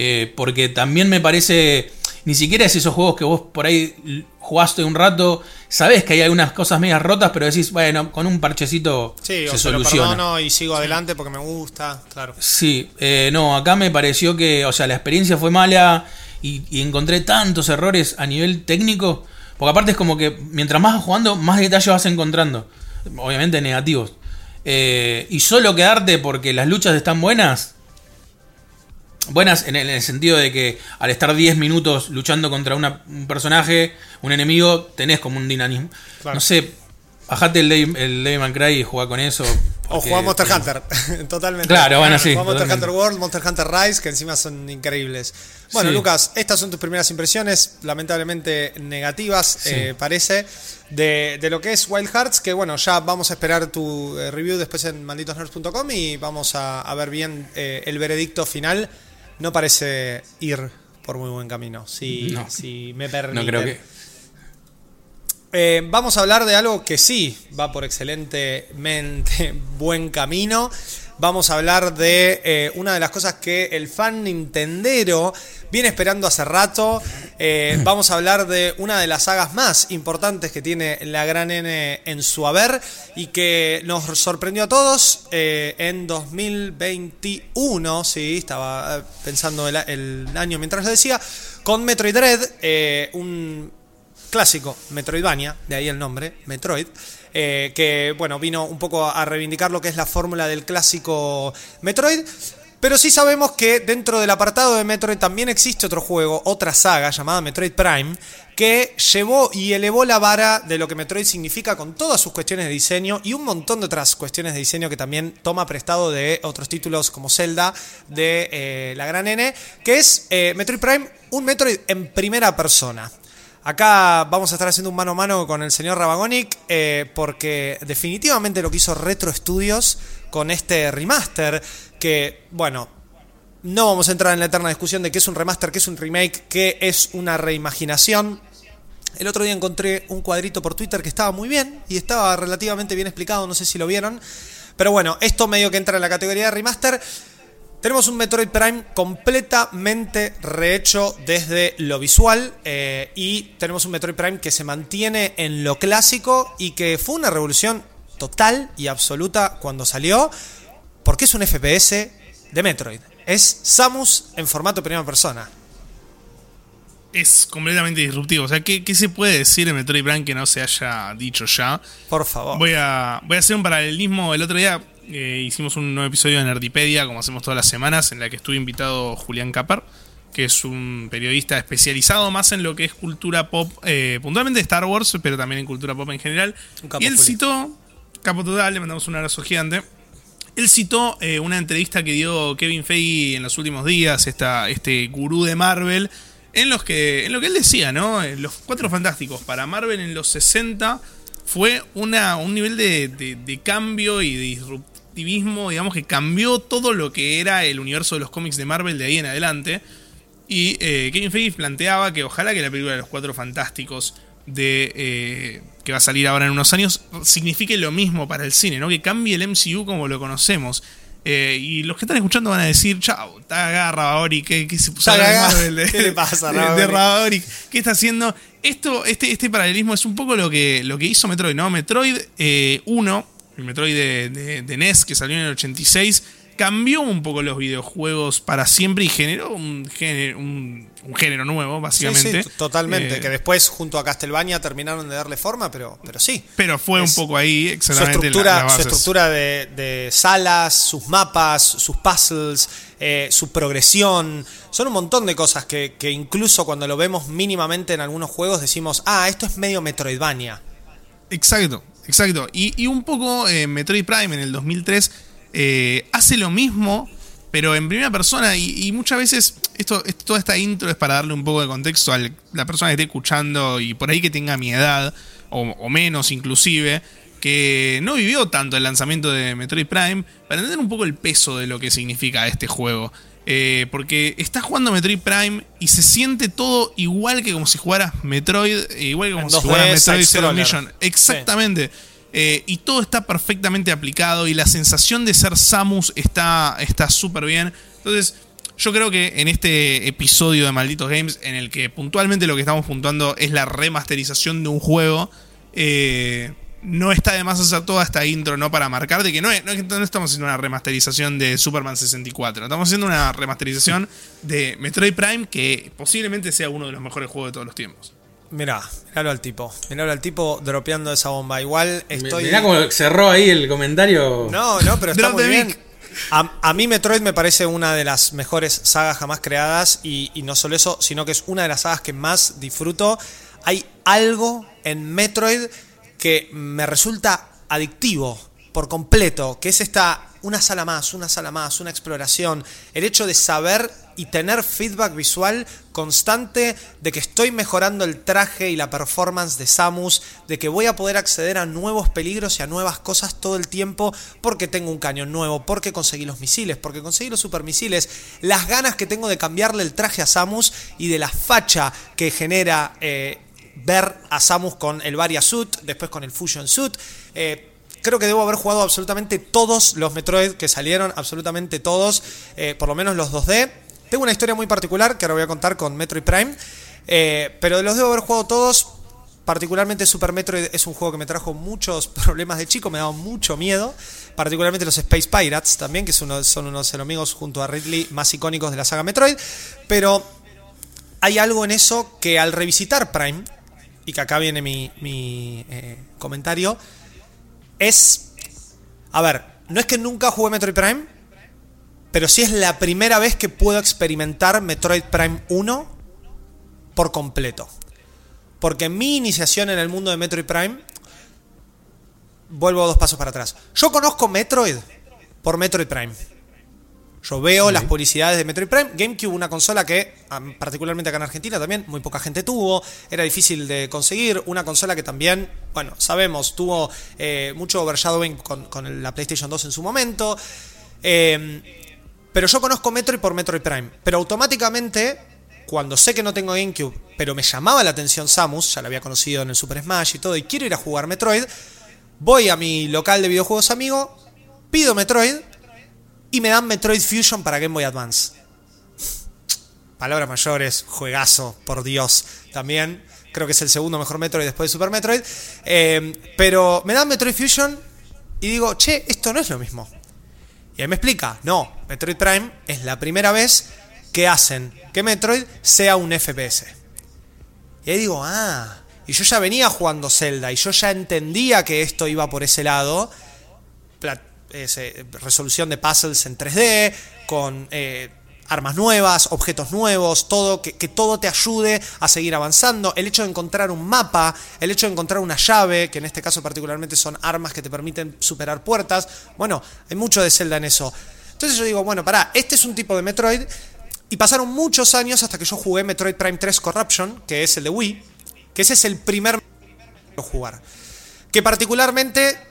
Eh, porque también me parece, ni siquiera es esos juegos que vos por ahí jugaste un rato, sabés que hay algunas cosas medias rotas, pero decís, bueno, con un parchecito Sí, o se lo soluciona. perdono y sigo adelante porque me gusta, claro. Sí, eh, no, acá me pareció que, o sea, la experiencia fue mala y, y encontré tantos errores a nivel técnico, porque aparte es como que mientras más vas jugando, más detalles vas encontrando, obviamente negativos. Eh, y solo quedarte porque las luchas están buenas, buenas en el, en el sentido de que al estar 10 minutos luchando contra una- un personaje, un enemigo, tenés como un dinamismo. Claro. No sé, bajate el Devil, el Devil May Cry y juega con eso. O jugar Monster Hunter, totalmente. Claro, bueno, sí, Jugar Monster. Hunter World, Monster Hunter Rise, que encima son increíbles. Bueno, Sí. Lucas, estas son tus primeras impresiones, lamentablemente negativas, Sí. eh, parece, de, de lo que es Wild Hearts, que bueno, ya vamos a esperar tu eh, review después en malditosnerds.com y vamos a, a ver bien eh, el veredicto final. No parece ir por muy buen camino, si, No. si me permite. No creo que... Eh, vamos a hablar de algo que sí va por excelentemente buen camino. Vamos a hablar de eh, una de las cosas que el fan nintendero viene esperando hace rato. Eh, vamos a hablar de una de las sagas más importantes que tiene la Gran N en su haber y que nos sorprendió a todos eh, en 2021. Sí, estaba pensando el, el año mientras lo decía. Con Metroid Dread, un clásico Metroidvania, de ahí el nombre, Metroid. Eh, que bueno, vino un poco a reivindicar lo que es la fórmula del clásico Metroid. Pero sí sabemos que dentro del apartado de Metroid también existe otro juego, otra saga llamada Metroid Prime, que llevó y elevó la vara de lo que Metroid significa con todas sus cuestiones de diseño y un montón de otras cuestiones de diseño que también toma prestado de otros títulos como Zelda de eh, la gran N, que es eh, Metroid Prime, un Metroid en primera persona. Acá vamos a estar haciendo un mano a mano con el señor Rabagonic eh, porque definitivamente lo que hizo Retro Studios con este remaster que, bueno, no vamos a entrar en la eterna discusión de qué es un remaster, qué es un remake, qué es una reimaginación. El otro día encontré un cuadrito por Twitter que estaba muy bien y estaba relativamente bien explicado, no sé si lo vieron. Pero bueno, esto medio que entra en la categoría de remaster. Tenemos un Metroid Prime completamente rehecho desde lo visual eh, y tenemos un Metroid Prime que se mantiene en lo clásico y que fue una revolución total y absoluta cuando salió porque es un FPS de Metroid. Es Samus en formato primera persona. Es completamente disruptivo. O sea, ¿qué, se puede decir en Metroid Prime que no se haya dicho ya? Por favor. Voy a, voy a hacer un paralelismo. El otro día eh, hicimos un nuevo episodio de Nerdipedia, como hacemos todas las semanas, en la que estuve invitado Julián Capar, que es un periodista especializado más en lo que es cultura pop, eh, puntualmente Star Wars, pero también en cultura pop en general. Y él citó, capo total, le mandamos un abrazo gigante. Él citó eh, una entrevista que dio Kevin Feige en los últimos días, esta, este gurú de Marvel, en, los que, en lo que él decía, ¿no? Los cuatro fantásticos para Marvel en los 60 fue una, un nivel de, de cambio y de disrupción digamos que cambió todo lo que era el universo de los cómics de Marvel de ahí en adelante. Y eh, Kevin Feige planteaba que ojalá que la película de los Cuatro Fantásticos de eh, que va a salir ahora en unos años signifique lo mismo para el cine, ¿no? Que cambie el MCU como lo conocemos. Eh, y los que están escuchando van a decir, chao, está agarra ¿qué, ¿qué, se puso de, ¿Qué le pasa de, ¿Qué está haciendo? Esto, este, este paralelismo es un poco lo que, lo que hizo Metroid, ¿no? Metroid 1 el Metroid de, NES que salió en el 86, cambió un poco los videojuegos para siempre y generó un género, un, género nuevo, básicamente. Sí, totalmente. Eh, que después, junto a Castlevania, terminaron de darle forma, pero, pero sí. Pero fue un poco ahí, exactamente. Su estructura, su estructura de, salas, sus mapas, sus puzzles, eh, su progresión. Son un montón de cosas que, que incluso cuando lo vemos mínimamente en algunos juegos decimos, ah, esto es medio Metroidvania. Exacto, Exacto. Y, un poco eh, Metroid Prime en el 2003 eh, hace lo mismo, pero en primera persona. Y, muchas veces, esto, toda esta intro es para darle un poco de contexto a la persona que esté escuchando y por ahí que tenga mi edad, o, menos inclusive, que no vivió tanto el lanzamiento de Metroid Prime, para entender un poco el peso de lo que significa este juego. Eh, porque estás jugando Metroid Prime y se siente todo igual que como si jugaras Metroid, eh, igual que como si jugaras Metroid Zero Mission. Exactamente. Eh, y todo está perfectamente aplicado y la sensación de ser Samus está súper bien. Entonces, yo creo que en este episodio de Malditos Games, en el que puntualmente lo que estamos puntuando es la remasterización de un juego, eh, no está de más hacer toda esta intro, ¿no? Para marcar de que no, no, estamos haciendo una remasterización de Superman 64, estamos haciendo una remasterización de Metroid Prime que posiblemente sea uno de los mejores juegos de todos los tiempos. Mirá, miralo al tipo, miralo al tipo dropeando esa bomba. Igual estoy. Mirá cómo cerró ahí el comentario. No, no, pero está muy bien. A, mí Metroid me parece una de las mejores sagas jamás creadas y, y no solo eso, sino que es una de las sagas que más disfruto. Hay algo en Metroid que me resulta adictivo por completo, que es esta una sala más, una sala más, una exploración, el hecho de saber y tener feedback visual constante de que estoy mejorando el traje y la performance de Samus, de que voy a poder acceder a nuevos peligros y a nuevas cosas todo el tiempo porque tengo un cañón nuevo, porque conseguí los misiles, porque conseguí los supermisiles, las ganas que tengo de cambiarle el traje a Samus y de la facha que genera... Eh, ver a Samus con el Varia Suit, después con el Fusion Suit. Eh, creo que debo haber jugado absolutamente todos los Metroid que salieron, absolutamente todos, eh, por lo menos los 2D. Tengo una historia muy particular que ahora voy a contar con Metroid Prime, eh, pero los debo haber jugado todos. Particularmente Super Metroid es un juego que me trajo muchos problemas de chico, me daba mucho miedo. Particularmente los Space Pirates también, que son unos enemigos junto a Ridley más icónicos de la saga Metroid. Pero hay algo en eso que al revisitar Prime, y que acá viene mi, mi eh, comentario, es... A ver, no es que nunca jugué Metroid Prime, pero sí es la primera vez que puedo experimentar Metroid Prime 1 por completo. Porque mi iniciación en el mundo de Metroid Prime, vuelvo dos pasos para atrás. Yo conozco Metroid por Metroid Prime. Yo veo las publicidades de Metroid Prime. GameCube, una consola que, particularmente acá en Argentina, también muy poca gente tuvo. Era difícil de conseguir. Una consola que también, bueno, sabemos, tuvo eh, mucho overshadowing con, con, la PlayStation 2 en su momento. Eh, pero yo conozco Metroid por Metroid Prime. Pero automáticamente, cuando sé que no tengo GameCube, pero me llamaba la atención Samus, ya la había conocido en el Super Smash y todo, y quiero ir a jugar Metroid, voy a mi local de videojuegos amigo, pido Metroid y me dan Metroid Fusion para Game Boy Advance. Palabras mayores, juegazo, por Dios. También creo que es el segundo mejor Metroid después de Super Metroid. Eh, pero me dan Metroid Fusion y digo, che, esto no es lo mismo. Y él me explica, no, Metroid Prime es la primera vez que hacen que Metroid sea un FPS. Y ahí digo, ah, y yo ya venía jugando Zelda y yo ya entendía que esto iba por ese lado eh, resolución de puzzles en 3D, con eh, armas nuevas, objetos nuevos, todo, que, que, todo te ayude a seguir avanzando. El hecho de encontrar un mapa, el hecho de encontrar una llave, que en este caso particularmente son armas que te permiten superar puertas. Bueno, hay mucho de Zelda en eso. Entonces yo digo, bueno, pará, este es un tipo de Metroid. Y pasaron muchos años hasta que yo jugué Metroid Prime 3 Corruption, que es el de Wii, que ese es el primer jugar. Que particularmente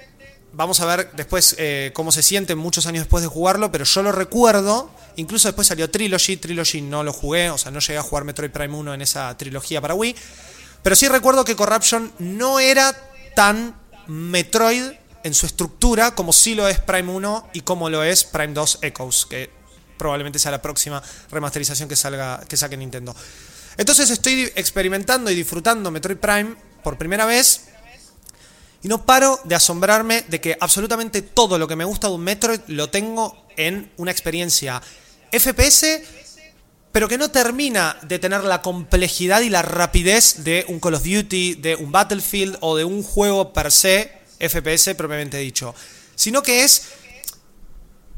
Vamos a ver después eh, cómo se siente muchos años después de jugarlo, pero yo lo recuerdo. Incluso después salió Trilogy. Trilogy no lo jugué, o sea, no llegué a jugar Metroid Prime 1 en esa trilogía para Wii. Pero sí recuerdo que Corruption no era tan Metroid en su estructura como sí lo es Prime 1 y como lo es Prime 2 Echoes, que probablemente sea la próxima remasterización que salga que saque Nintendo. Entonces estoy experimentando y disfrutando Metroid Prime por primera vez y no paro de asombrarme de que absolutamente todo lo que me gusta de un Metroid lo tengo en una experiencia FPS, pero que no termina de tener la complejidad y la rapidez de un Call of Duty, de un Battlefield o de un juego per se FPS propiamente dicho, sino que es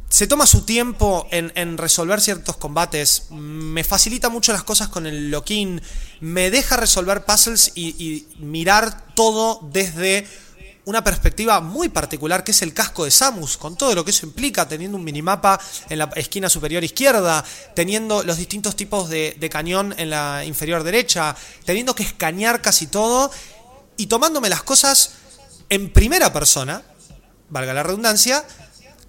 se toma su tiempo en, resolver ciertos combates, me facilita mucho las cosas con el lock-in, me deja resolver puzzles y, mirar todo desde una perspectiva muy particular que es el casco de Samus, con todo lo que eso implica, teniendo un minimapa en la esquina superior izquierda, teniendo los distintos tipos de, cañón en la inferior derecha, teniendo que escanear casi todo y tomándome las cosas en primera persona, valga la redundancia,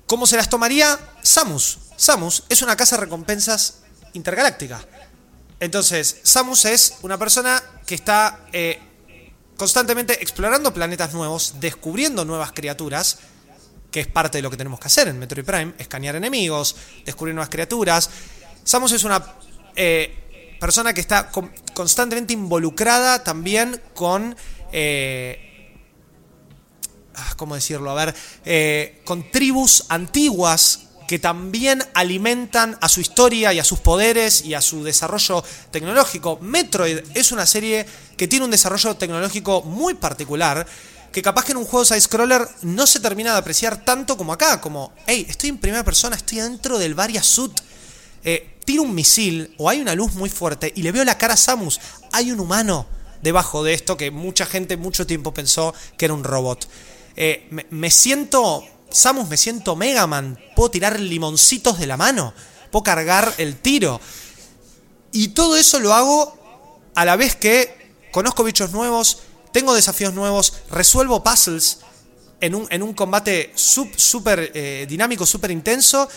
como se las tomaría Samus. Samus es una casa de recompensas intergaláctica. Entonces, Samus es una persona que está eh, constantemente explorando planetas nuevos, descubriendo nuevas criaturas, que es parte de lo que tenemos que hacer en Metroid Prime, escanear enemigos, descubrir nuevas criaturas. Samus es una eh, persona que está constantemente involucrada también con... Eh, ah, ¿Cómo decirlo? A ver, eh, con tribus antiguas que también alimentan a su historia y a sus poderes y a su desarrollo tecnológico. Metroid es una serie que tiene un desarrollo tecnológico muy particular, que capaz que en un juego side-scroller no se termina de apreciar tanto como acá, como, hey, estoy en primera persona, estoy dentro del Varia Suit, eh, tiro un misil o hay una luz muy fuerte y le veo la cara a Samus, hay un humano debajo de esto que mucha gente mucho tiempo pensó que era un robot. Eh, me, me siento Samus, me siento Mega Man. Puedo tirar limoncitos de la mano. Puedo cargar el tiro. Y todo eso lo hago a la vez que conozco bichos nuevos, tengo desafíos nuevos, resuelvo puzzles en un, en un combate súper eh, dinámico, súper intenso,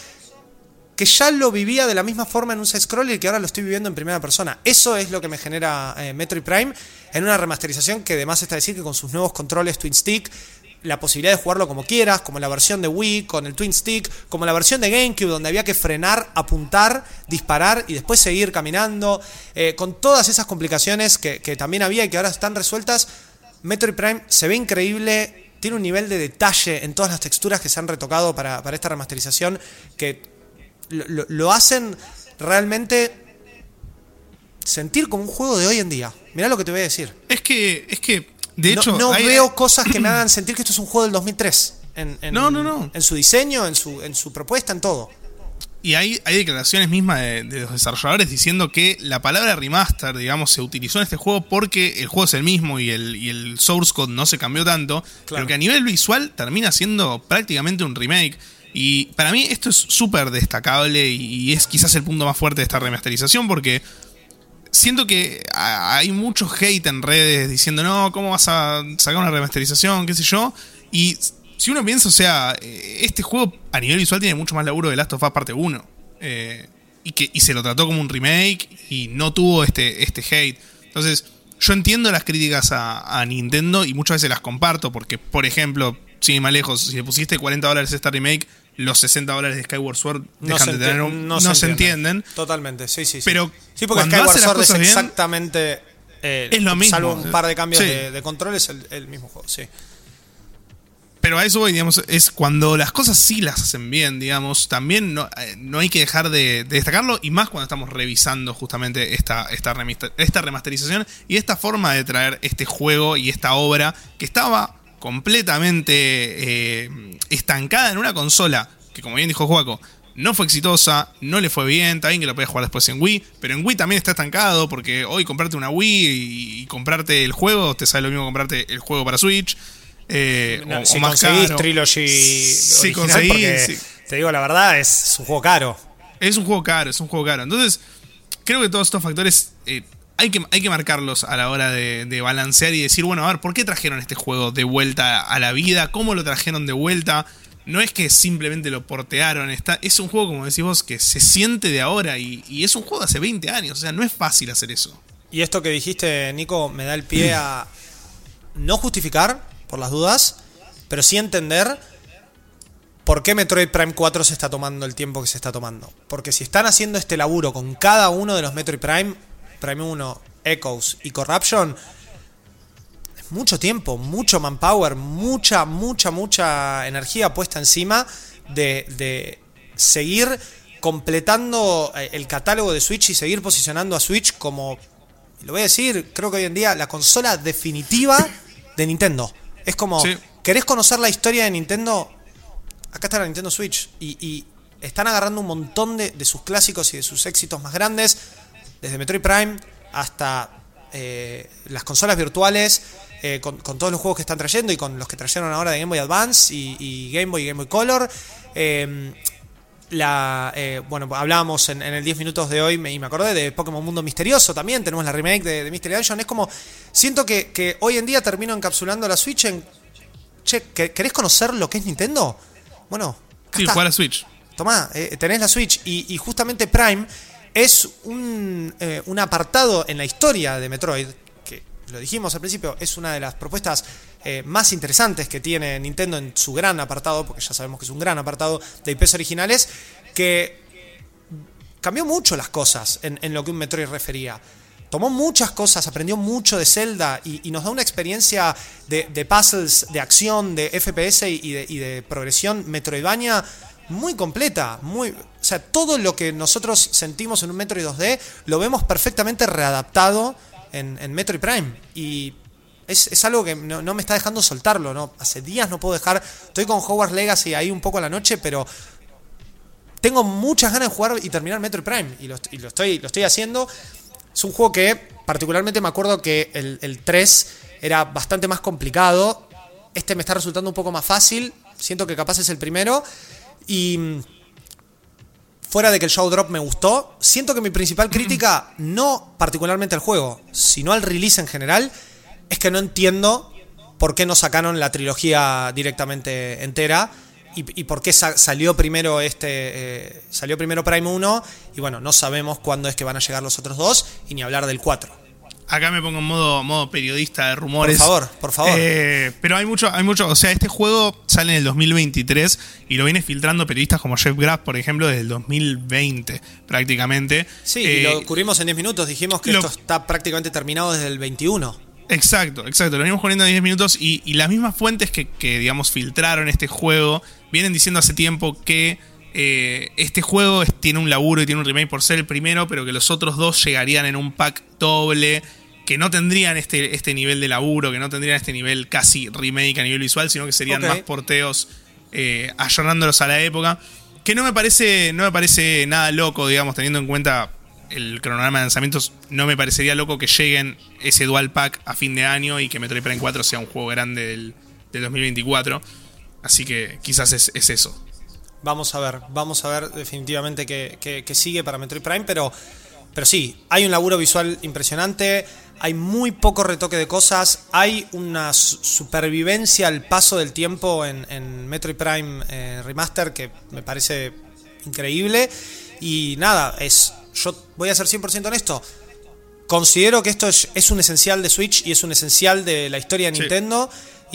que ya lo vivía de la misma forma en un side-scroller y que ahora lo estoy viviendo en primera persona. Eso es lo que me genera eh, Metroid Prime en una remasterización que además está decir que con sus nuevos controles Twin Stick la posibilidad de jugarlo como quieras, como la versión de Wii, con el Twin Stick, como la versión de GameCube, donde había que frenar, apuntar, disparar y después seguir caminando, eh, con todas esas complicaciones que, que también había y que ahora están resueltas. Metroid Prime se ve increíble, tiene un nivel de detalle en todas las texturas que se han retocado para, para esta remasterización que lo, hacen realmente sentir como un juego de hoy en día. Mirá lo que te voy a decir. Es que, es que, de No- hecho, no, hay- veo cosas que me hagan sentir que esto es un juego del 2003. En, en- No, no, no. En su diseño, en su, en su propuesta, en todo. Y hay, hay declaraciones mismas de, de los desarrolladores diciendo que la palabra remaster, digamos, se utilizó en este juego porque el juego es el mismo y el, y el source code no se cambió tanto, pero que a nivel visual termina siendo prácticamente un remake. Y para mí esto es súper destacable y, y es quizás el punto más fuerte de esta remasterización porque siento que hay mucho hate en redes diciendo, no, ¿cómo vas a sacar una remasterización? ¿Qué sé yo? Y si uno piensa, o sea, eh, este juego a nivel visual tiene mucho más laburo de Last of Us parte 1. eh, y, que, y se lo trató como un remake y no tuvo este, este hate. Entonces, yo entiendo las críticas a, Nintendo y muchas veces las comparto porque, por ejemplo, sin ir más lejos, si le pusiste 40 dólares a esta remake, los 60 dólares de Skyward Sword No, dejan se, de tener un- no no, se entienden. entienden. Totalmente, sí, sí. sí. Pero sí, porque cuando Skyward hace las Sword es bien- exactamente. eh, Es lo mismo. Salvo un par de cambios Sí. de, de controles, el, el mismo juego, sí. Pero a eso voy, digamos, es cuando las cosas sí las hacen bien, digamos, también no, eh, no hay que dejar de, de destacarlo, y más cuando estamos revisando justamente esta, esta, esta remasterización y esta forma de traer este juego y esta obra que estaba completamente eh, estancada en una consola que, como bien dijo Juaco, no fue exitosa, no le fue bien, está bien que lo podías jugar después en Wii, pero en Wii también está estancado porque hoy comprarte una Wii y, comprarte el juego, te sale lo mismo comprarte el juego para Switch. eh, No, o, si o más conseguís caro. Trilogy Si conseguís, porque, sí. te digo la verdad, es un juego caro. Es un juego caro, es un juego caro. Entonces, creo que todos estos factores eh, hay, que, hay que marcarlos a la hora de, balancear y decir, bueno, a ver, ¿por qué trajeron este juego de vuelta a la vida? ¿Cómo lo trajeron de vuelta? No es que simplemente lo portearon, está, es un juego, como decís vos, que se siente de ahora y, y es un juego de hace 20 años, o sea, no es fácil hacer eso. Y esto que dijiste, Nico, me da el pie a no justificar, por las dudas, pero sí entender por qué Metroid Prime 4 se está tomando el tiempo que se está tomando. Porque si están haciendo este laburo con cada uno de los Metroid Prime, Prime 1, Echoes y Corruption, es mucho tiempo, mucho manpower, mucha, mucha, mucha energía puesta encima de, de seguir completando eh, el catálogo de Switch y seguir posicionando a Switch como, lo voy a decir, creo que hoy en día la consola definitiva de Nintendo. Es como, Sí. ¿querés conocer la historia de Nintendo? Acá está la Nintendo Switch. Y, y están agarrando un montón de, de sus clásicos y de sus éxitos más grandes, desde Metroid Prime hasta eh, las consolas virtuales, eh, con, con todos los juegos que están trayendo y con los que trajeron ahora de Game Boy Advance y, y Game Boy y Game Boy Color. Eh, la, eh, bueno, hablábamos en, en el 10 minutos de hoy me- y me acordé de Pokémon Mundo Misterioso también. Tenemos la remake de, de Mystery Dungeon. Es como, siento que, que hoy en día termino encapsulando la Switch en. Che, ¿que- ¿querés conocer lo que es Nintendo? Bueno, Sí, jugar a Switch. Tomá, tenés la Switch y, y justamente Prime es un, eh, un apartado en la historia de Metroid, que lo dijimos al principio, es una de las propuestas eh, más interesantes que tiene Nintendo en su gran apartado, porque ya sabemos que es un gran apartado de IPs originales, que cambió mucho las cosas en, en lo que un Metroid refería. Tomó muchas cosas, aprendió mucho de Zelda y, nos da una experiencia de, de puzzles, de acción, de FPS y de, y de progresión Metroidvania muy completa. Muy, o sea, todo lo que nosotros sentimos en un Metroid 2D lo vemos perfectamente readaptado en, en Metroid Prime. Y es, es algo que no, me está dejando soltarlo. ¿no? Hace días no puedo dejar. Estoy con Hogwarts Legacy ahí un poco a la noche, pero tengo muchas ganas de jugar y terminar Metroid Prime. Y lo, y lo estoy, lo estoy haciendo. Es un juego que particularmente me acuerdo que el, el 3 era bastante más complicado. Este me está resultando un poco más fácil. Siento que capaz es el primero. Y fuera de que el show drop me gustó, siento que mi principal crítica, no particularmente al juego, sino al release en general, es que no entiendo por qué no sacaron la trilogía directamente entera y, y por qué sa- salió primero este eh, salió primero Prime 1 y bueno, no sabemos cuándo es que van a llegar los otros dos y ni hablar del 4. Acá me pongo en modo, modo periodista de rumores. Por favor, por favor. Eh, pero hay mucho, hay mucho, o sea, este juego sale en el 2023 y lo viene filtrando periodistas como Jeff Graff, por ejemplo, desde el 2020 prácticamente. Sí, y Eh, lo cubrimos en 10 minutos. Dijimos que lo- esto está prácticamente terminado desde el 21. Exacto, exacto. Lo venimos poniendo en 10 minutos y, y las mismas fuentes que, que, digamos, filtraron este juego vienen diciendo hace tiempo que eh, este juego es- tiene un laburo y tiene un remake por ser el primero, pero que los otros dos llegarían en un pack doble, que no tendrían este, este nivel de laburo, que no tendrían este nivel casi remake a nivel visual, sino que serían más porteos eh, a la época. Que no me parece, no me parece nada loco, digamos, teniendo en cuenta el cronograma de lanzamientos, no me parecería loco que lleguen ese dual pack a fin de año y que Metroid Prime 4 sea un juego grande del, del 2024. Así que quizás es, es eso. Vamos a ver, vamos a ver definitivamente que- que sigue para Metroid Prime, pero, pero sí, hay un laburo visual impresionante, hay muy poco retoque de cosas, hay una su- supervivencia al paso del tiempo en, en Metroid Prime eh, Remaster que me parece increíble. Y nada, es yo voy a ser 100% honesto. Considero que esto es, es un esencial de Switch y es un esencial de la historia de Sí.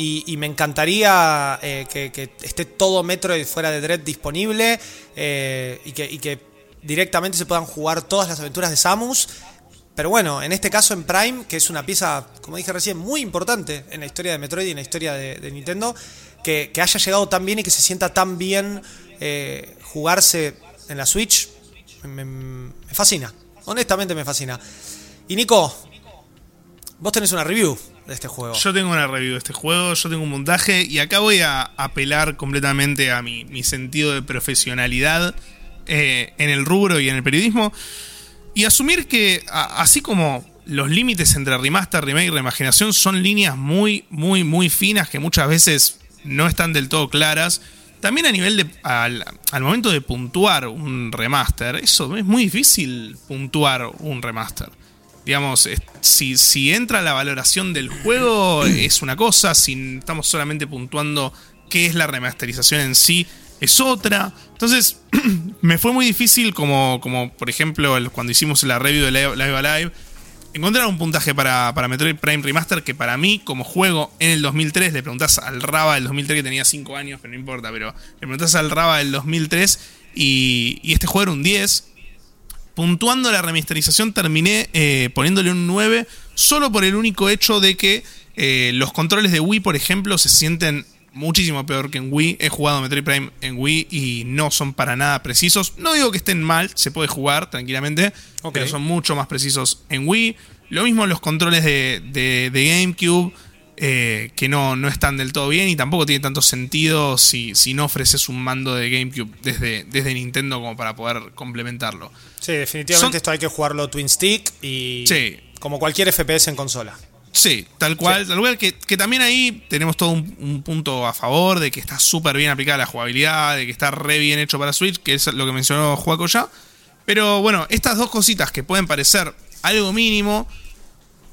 Y, me encantaría eh, que, esté todo Metroid fuera de Dread disponible eh, y, que, directamente se puedan jugar todas las aventuras de Samus. Pero bueno, en este caso en Prime, que es una pieza, como dije recién, muy importante en la historia de Metroid y en la historia de, Nintendo, que, que haya llegado tan bien y que se sienta tan bien eh, jugarse en la Switch, me, me fascina. Honestamente me fascina. Y Nico, vos tenés una review de este juego. Yo tengo una review de este juego, yo tengo un montaje y acá voy a apelar completamente a mi, sentido de profesionalidad eh, en el rubro y en el periodismo y asumir que así como los límites entre remaster, remake y reimaginación son líneas muy, muy, muy finas que muchas veces no están del todo claras, también a nivel de. al momento de puntuar un remaster, eso es muy difícil puntuar un remaster. Digamos, si, si entra la valoración del juego es una cosa, si estamos solamente puntuando qué es la remasterización en sí es otra. Entonces, me fue muy difícil, como, como por ejemplo el- cuando hicimos la review de Live, Live Alive, encontrar un puntaje para, para Metroid Prime Remaster que para mí, como juego en el 2003, le preguntás al Raba del 2003 que tenía 5 años, pero no importa, pero le preguntás al Raba del 2003 y, y este juego era un 10. Puntuando la remasterización terminé eh, poniéndole un 9 solo por el único hecho de que eh, los controles de Wii, por ejemplo, se sienten muchísimo peor que en Wii. He jugado Metroid Prime en Wii y no son para nada precisos. No digo que estén mal, se puede jugar tranquilamente, pero son mucho más precisos en Wii. Lo mismo los controles de, de- de GameCube, eh, que no, no están del todo bien y tampoco tiene tanto sentido si, si no ofreces un mando de GameCube desde, desde Nintendo como para poder complementarlo. Sí, definitivamente Son- esto hay que jugarlo Twin Stick y Sí. como cualquier FPS en consola. Sí, tal cual, tal cual, que, que también ahí tenemos todo un, un punto a favor de que está súper bien aplicada la jugabilidad, de que está re bien hecho para Switch, que es lo que mencionó Juaco ya. Pero bueno, estas dos cositas que pueden parecer algo mínimo,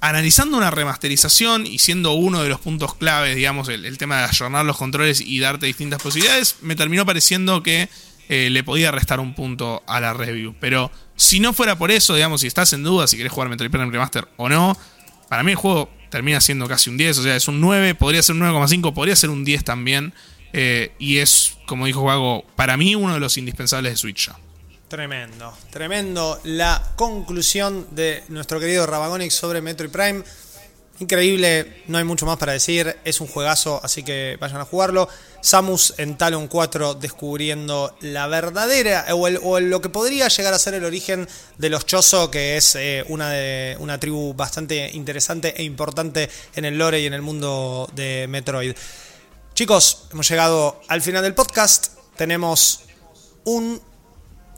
analizando una remasterización y siendo uno de los puntos claves, digamos, el, tema de ayornar los controles y darte distintas posibilidades, me terminó pareciendo que eh, le podía restar un punto a la review. Pero si no fuera por eso, digamos, si estás en duda si querés jugar Metroid Prime Remaster o no, para mí el juego termina siendo casi un 10, o sea, es un 9, podría ser un 9,5, podría ser un 10 también. eh, y es, como dijo Juago, para mí uno de los indispensables de Switch ya. Tremendo, tremendo la conclusión de nuestro querido Rabagonix sobre Metroid Prime. Increíble, no hay mucho más para decir, es un juegazo, así que vayan a jugarlo. Samus en Talon 4 descubriendo la verdadera, o, lo que podría llegar a ser el origen de los Chozo, que es eh, una, una tribu bastante interesante e importante en el lore y en el mundo de Metroid. Chicos, hemos llegado al final del podcast. Tenemos un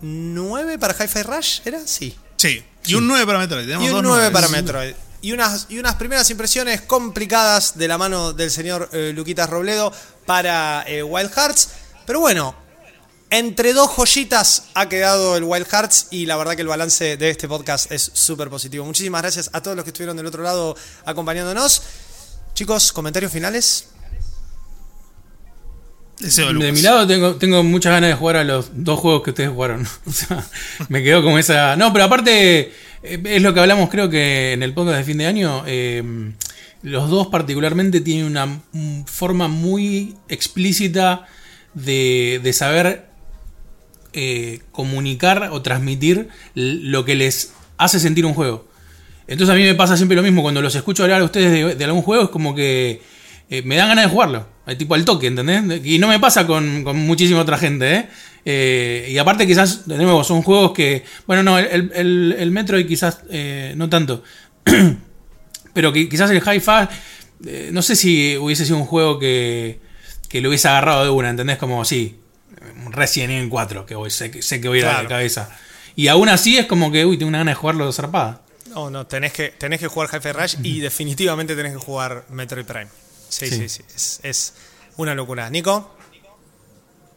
9 para Hi-Fi Rush, ¿era? Sí. Sí, y un 9 para Metroid. Tenemos Y un dos 9 nueves. para Metroid. Y unas, y unas primeras impresiones complicadas de la mano del señor eh, Luquitas Robledo para eh, Wild Hearts. Pero bueno, entre dos joyitas ha quedado el Wild Hearts y la verdad que el balance de este podcast es súper positivo. Muchísimas gracias a todos los que estuvieron del otro lado acompañándonos. Chicos, comentarios finales. Deseo, De mi lado tengo, tengo muchas ganas de jugar a los dos juegos que ustedes jugaron. O sea, me quedo con esa... No, pero aparte, eh, es lo que hablamos creo que en el podcast de fin de año. eh, los dos particularmente tienen una forma muy explícita de, de saber eh, comunicar o transmitir lo que les hace sentir un juego. Entonces a mí me pasa siempre lo mismo, cuando los escucho hablar a ustedes de, de algún juego es como que eh, me dan ganas de jugarlo, tipo al toque, ¿entendés? Y no me pasa con, con muchísima otra gente, ¿eh? Eh, y aparte quizás, de nuevo, son juegos que, bueno, no, el, el, el Metroid quizás eh, no tanto, pero que quizás el Hi-Fi, no sé si hubiese sido un juego que, que lo hubiese agarrado de una, ¿entendés? Como, sí, un Resident Evil 4, que voy, sé, que- sé que voy a Claro. cabeza. Y aún así es como que, uy, tengo una ganas de jugarlo de zarpada. No, no, tenés que, tenés que jugar Hi-Fi Rush y definitivamente tenés que jugar Metroid Prime. Sí, sí, Sí. sí. Es, es una locura. Nico,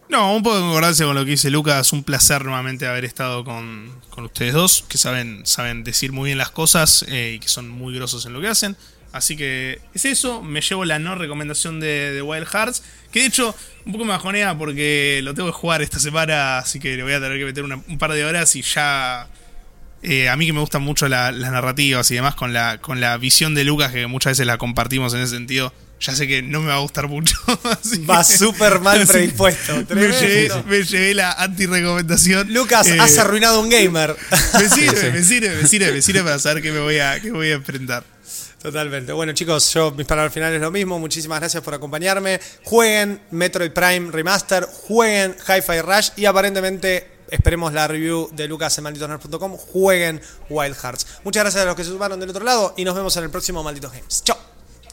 No, un poco de concordancia con lo que dice Lucas. Un placer nuevamente haber estado con, con ustedes dos, que saben, saben decir muy bien las cosas eh, y que son muy grosos en lo que hacen. Así que es eso. Me llevo la no recomendación de, de Wild Hearts. Que de hecho, un poco me bajonea porque lo tengo que jugar esta semana. Así que le voy a tener que meter una- un par de horas y ya. eh, a mí que me gustan mucho la- las narrativas y demás, con la, con la visión de Lucas, que muchas veces la compartimos en ese sentido. Ya sé que no me va a gustar mucho. va súper mal predispuesto. me llevé, me llevé la anti-recomendación. Lucas, Eh, has arruinado un gamer. Me sirve, me sirve, me sirve, me sirve para saber qué me voy a, qué voy a enfrentar. Totalmente. Bueno, chicos, yo mis palabras finales es lo mismo. Muchísimas gracias por acompañarme. Jueguen Metroid Prime Remaster, jueguen Hi-Fi Rush y aparentemente esperemos la review de Lucas en malditosnerds.com. Jueguen Wild Hearts. Muchas gracias a los que se sumaron del otro lado y nos vemos en el próximo Malditos Games. Chao.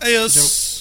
Adiós.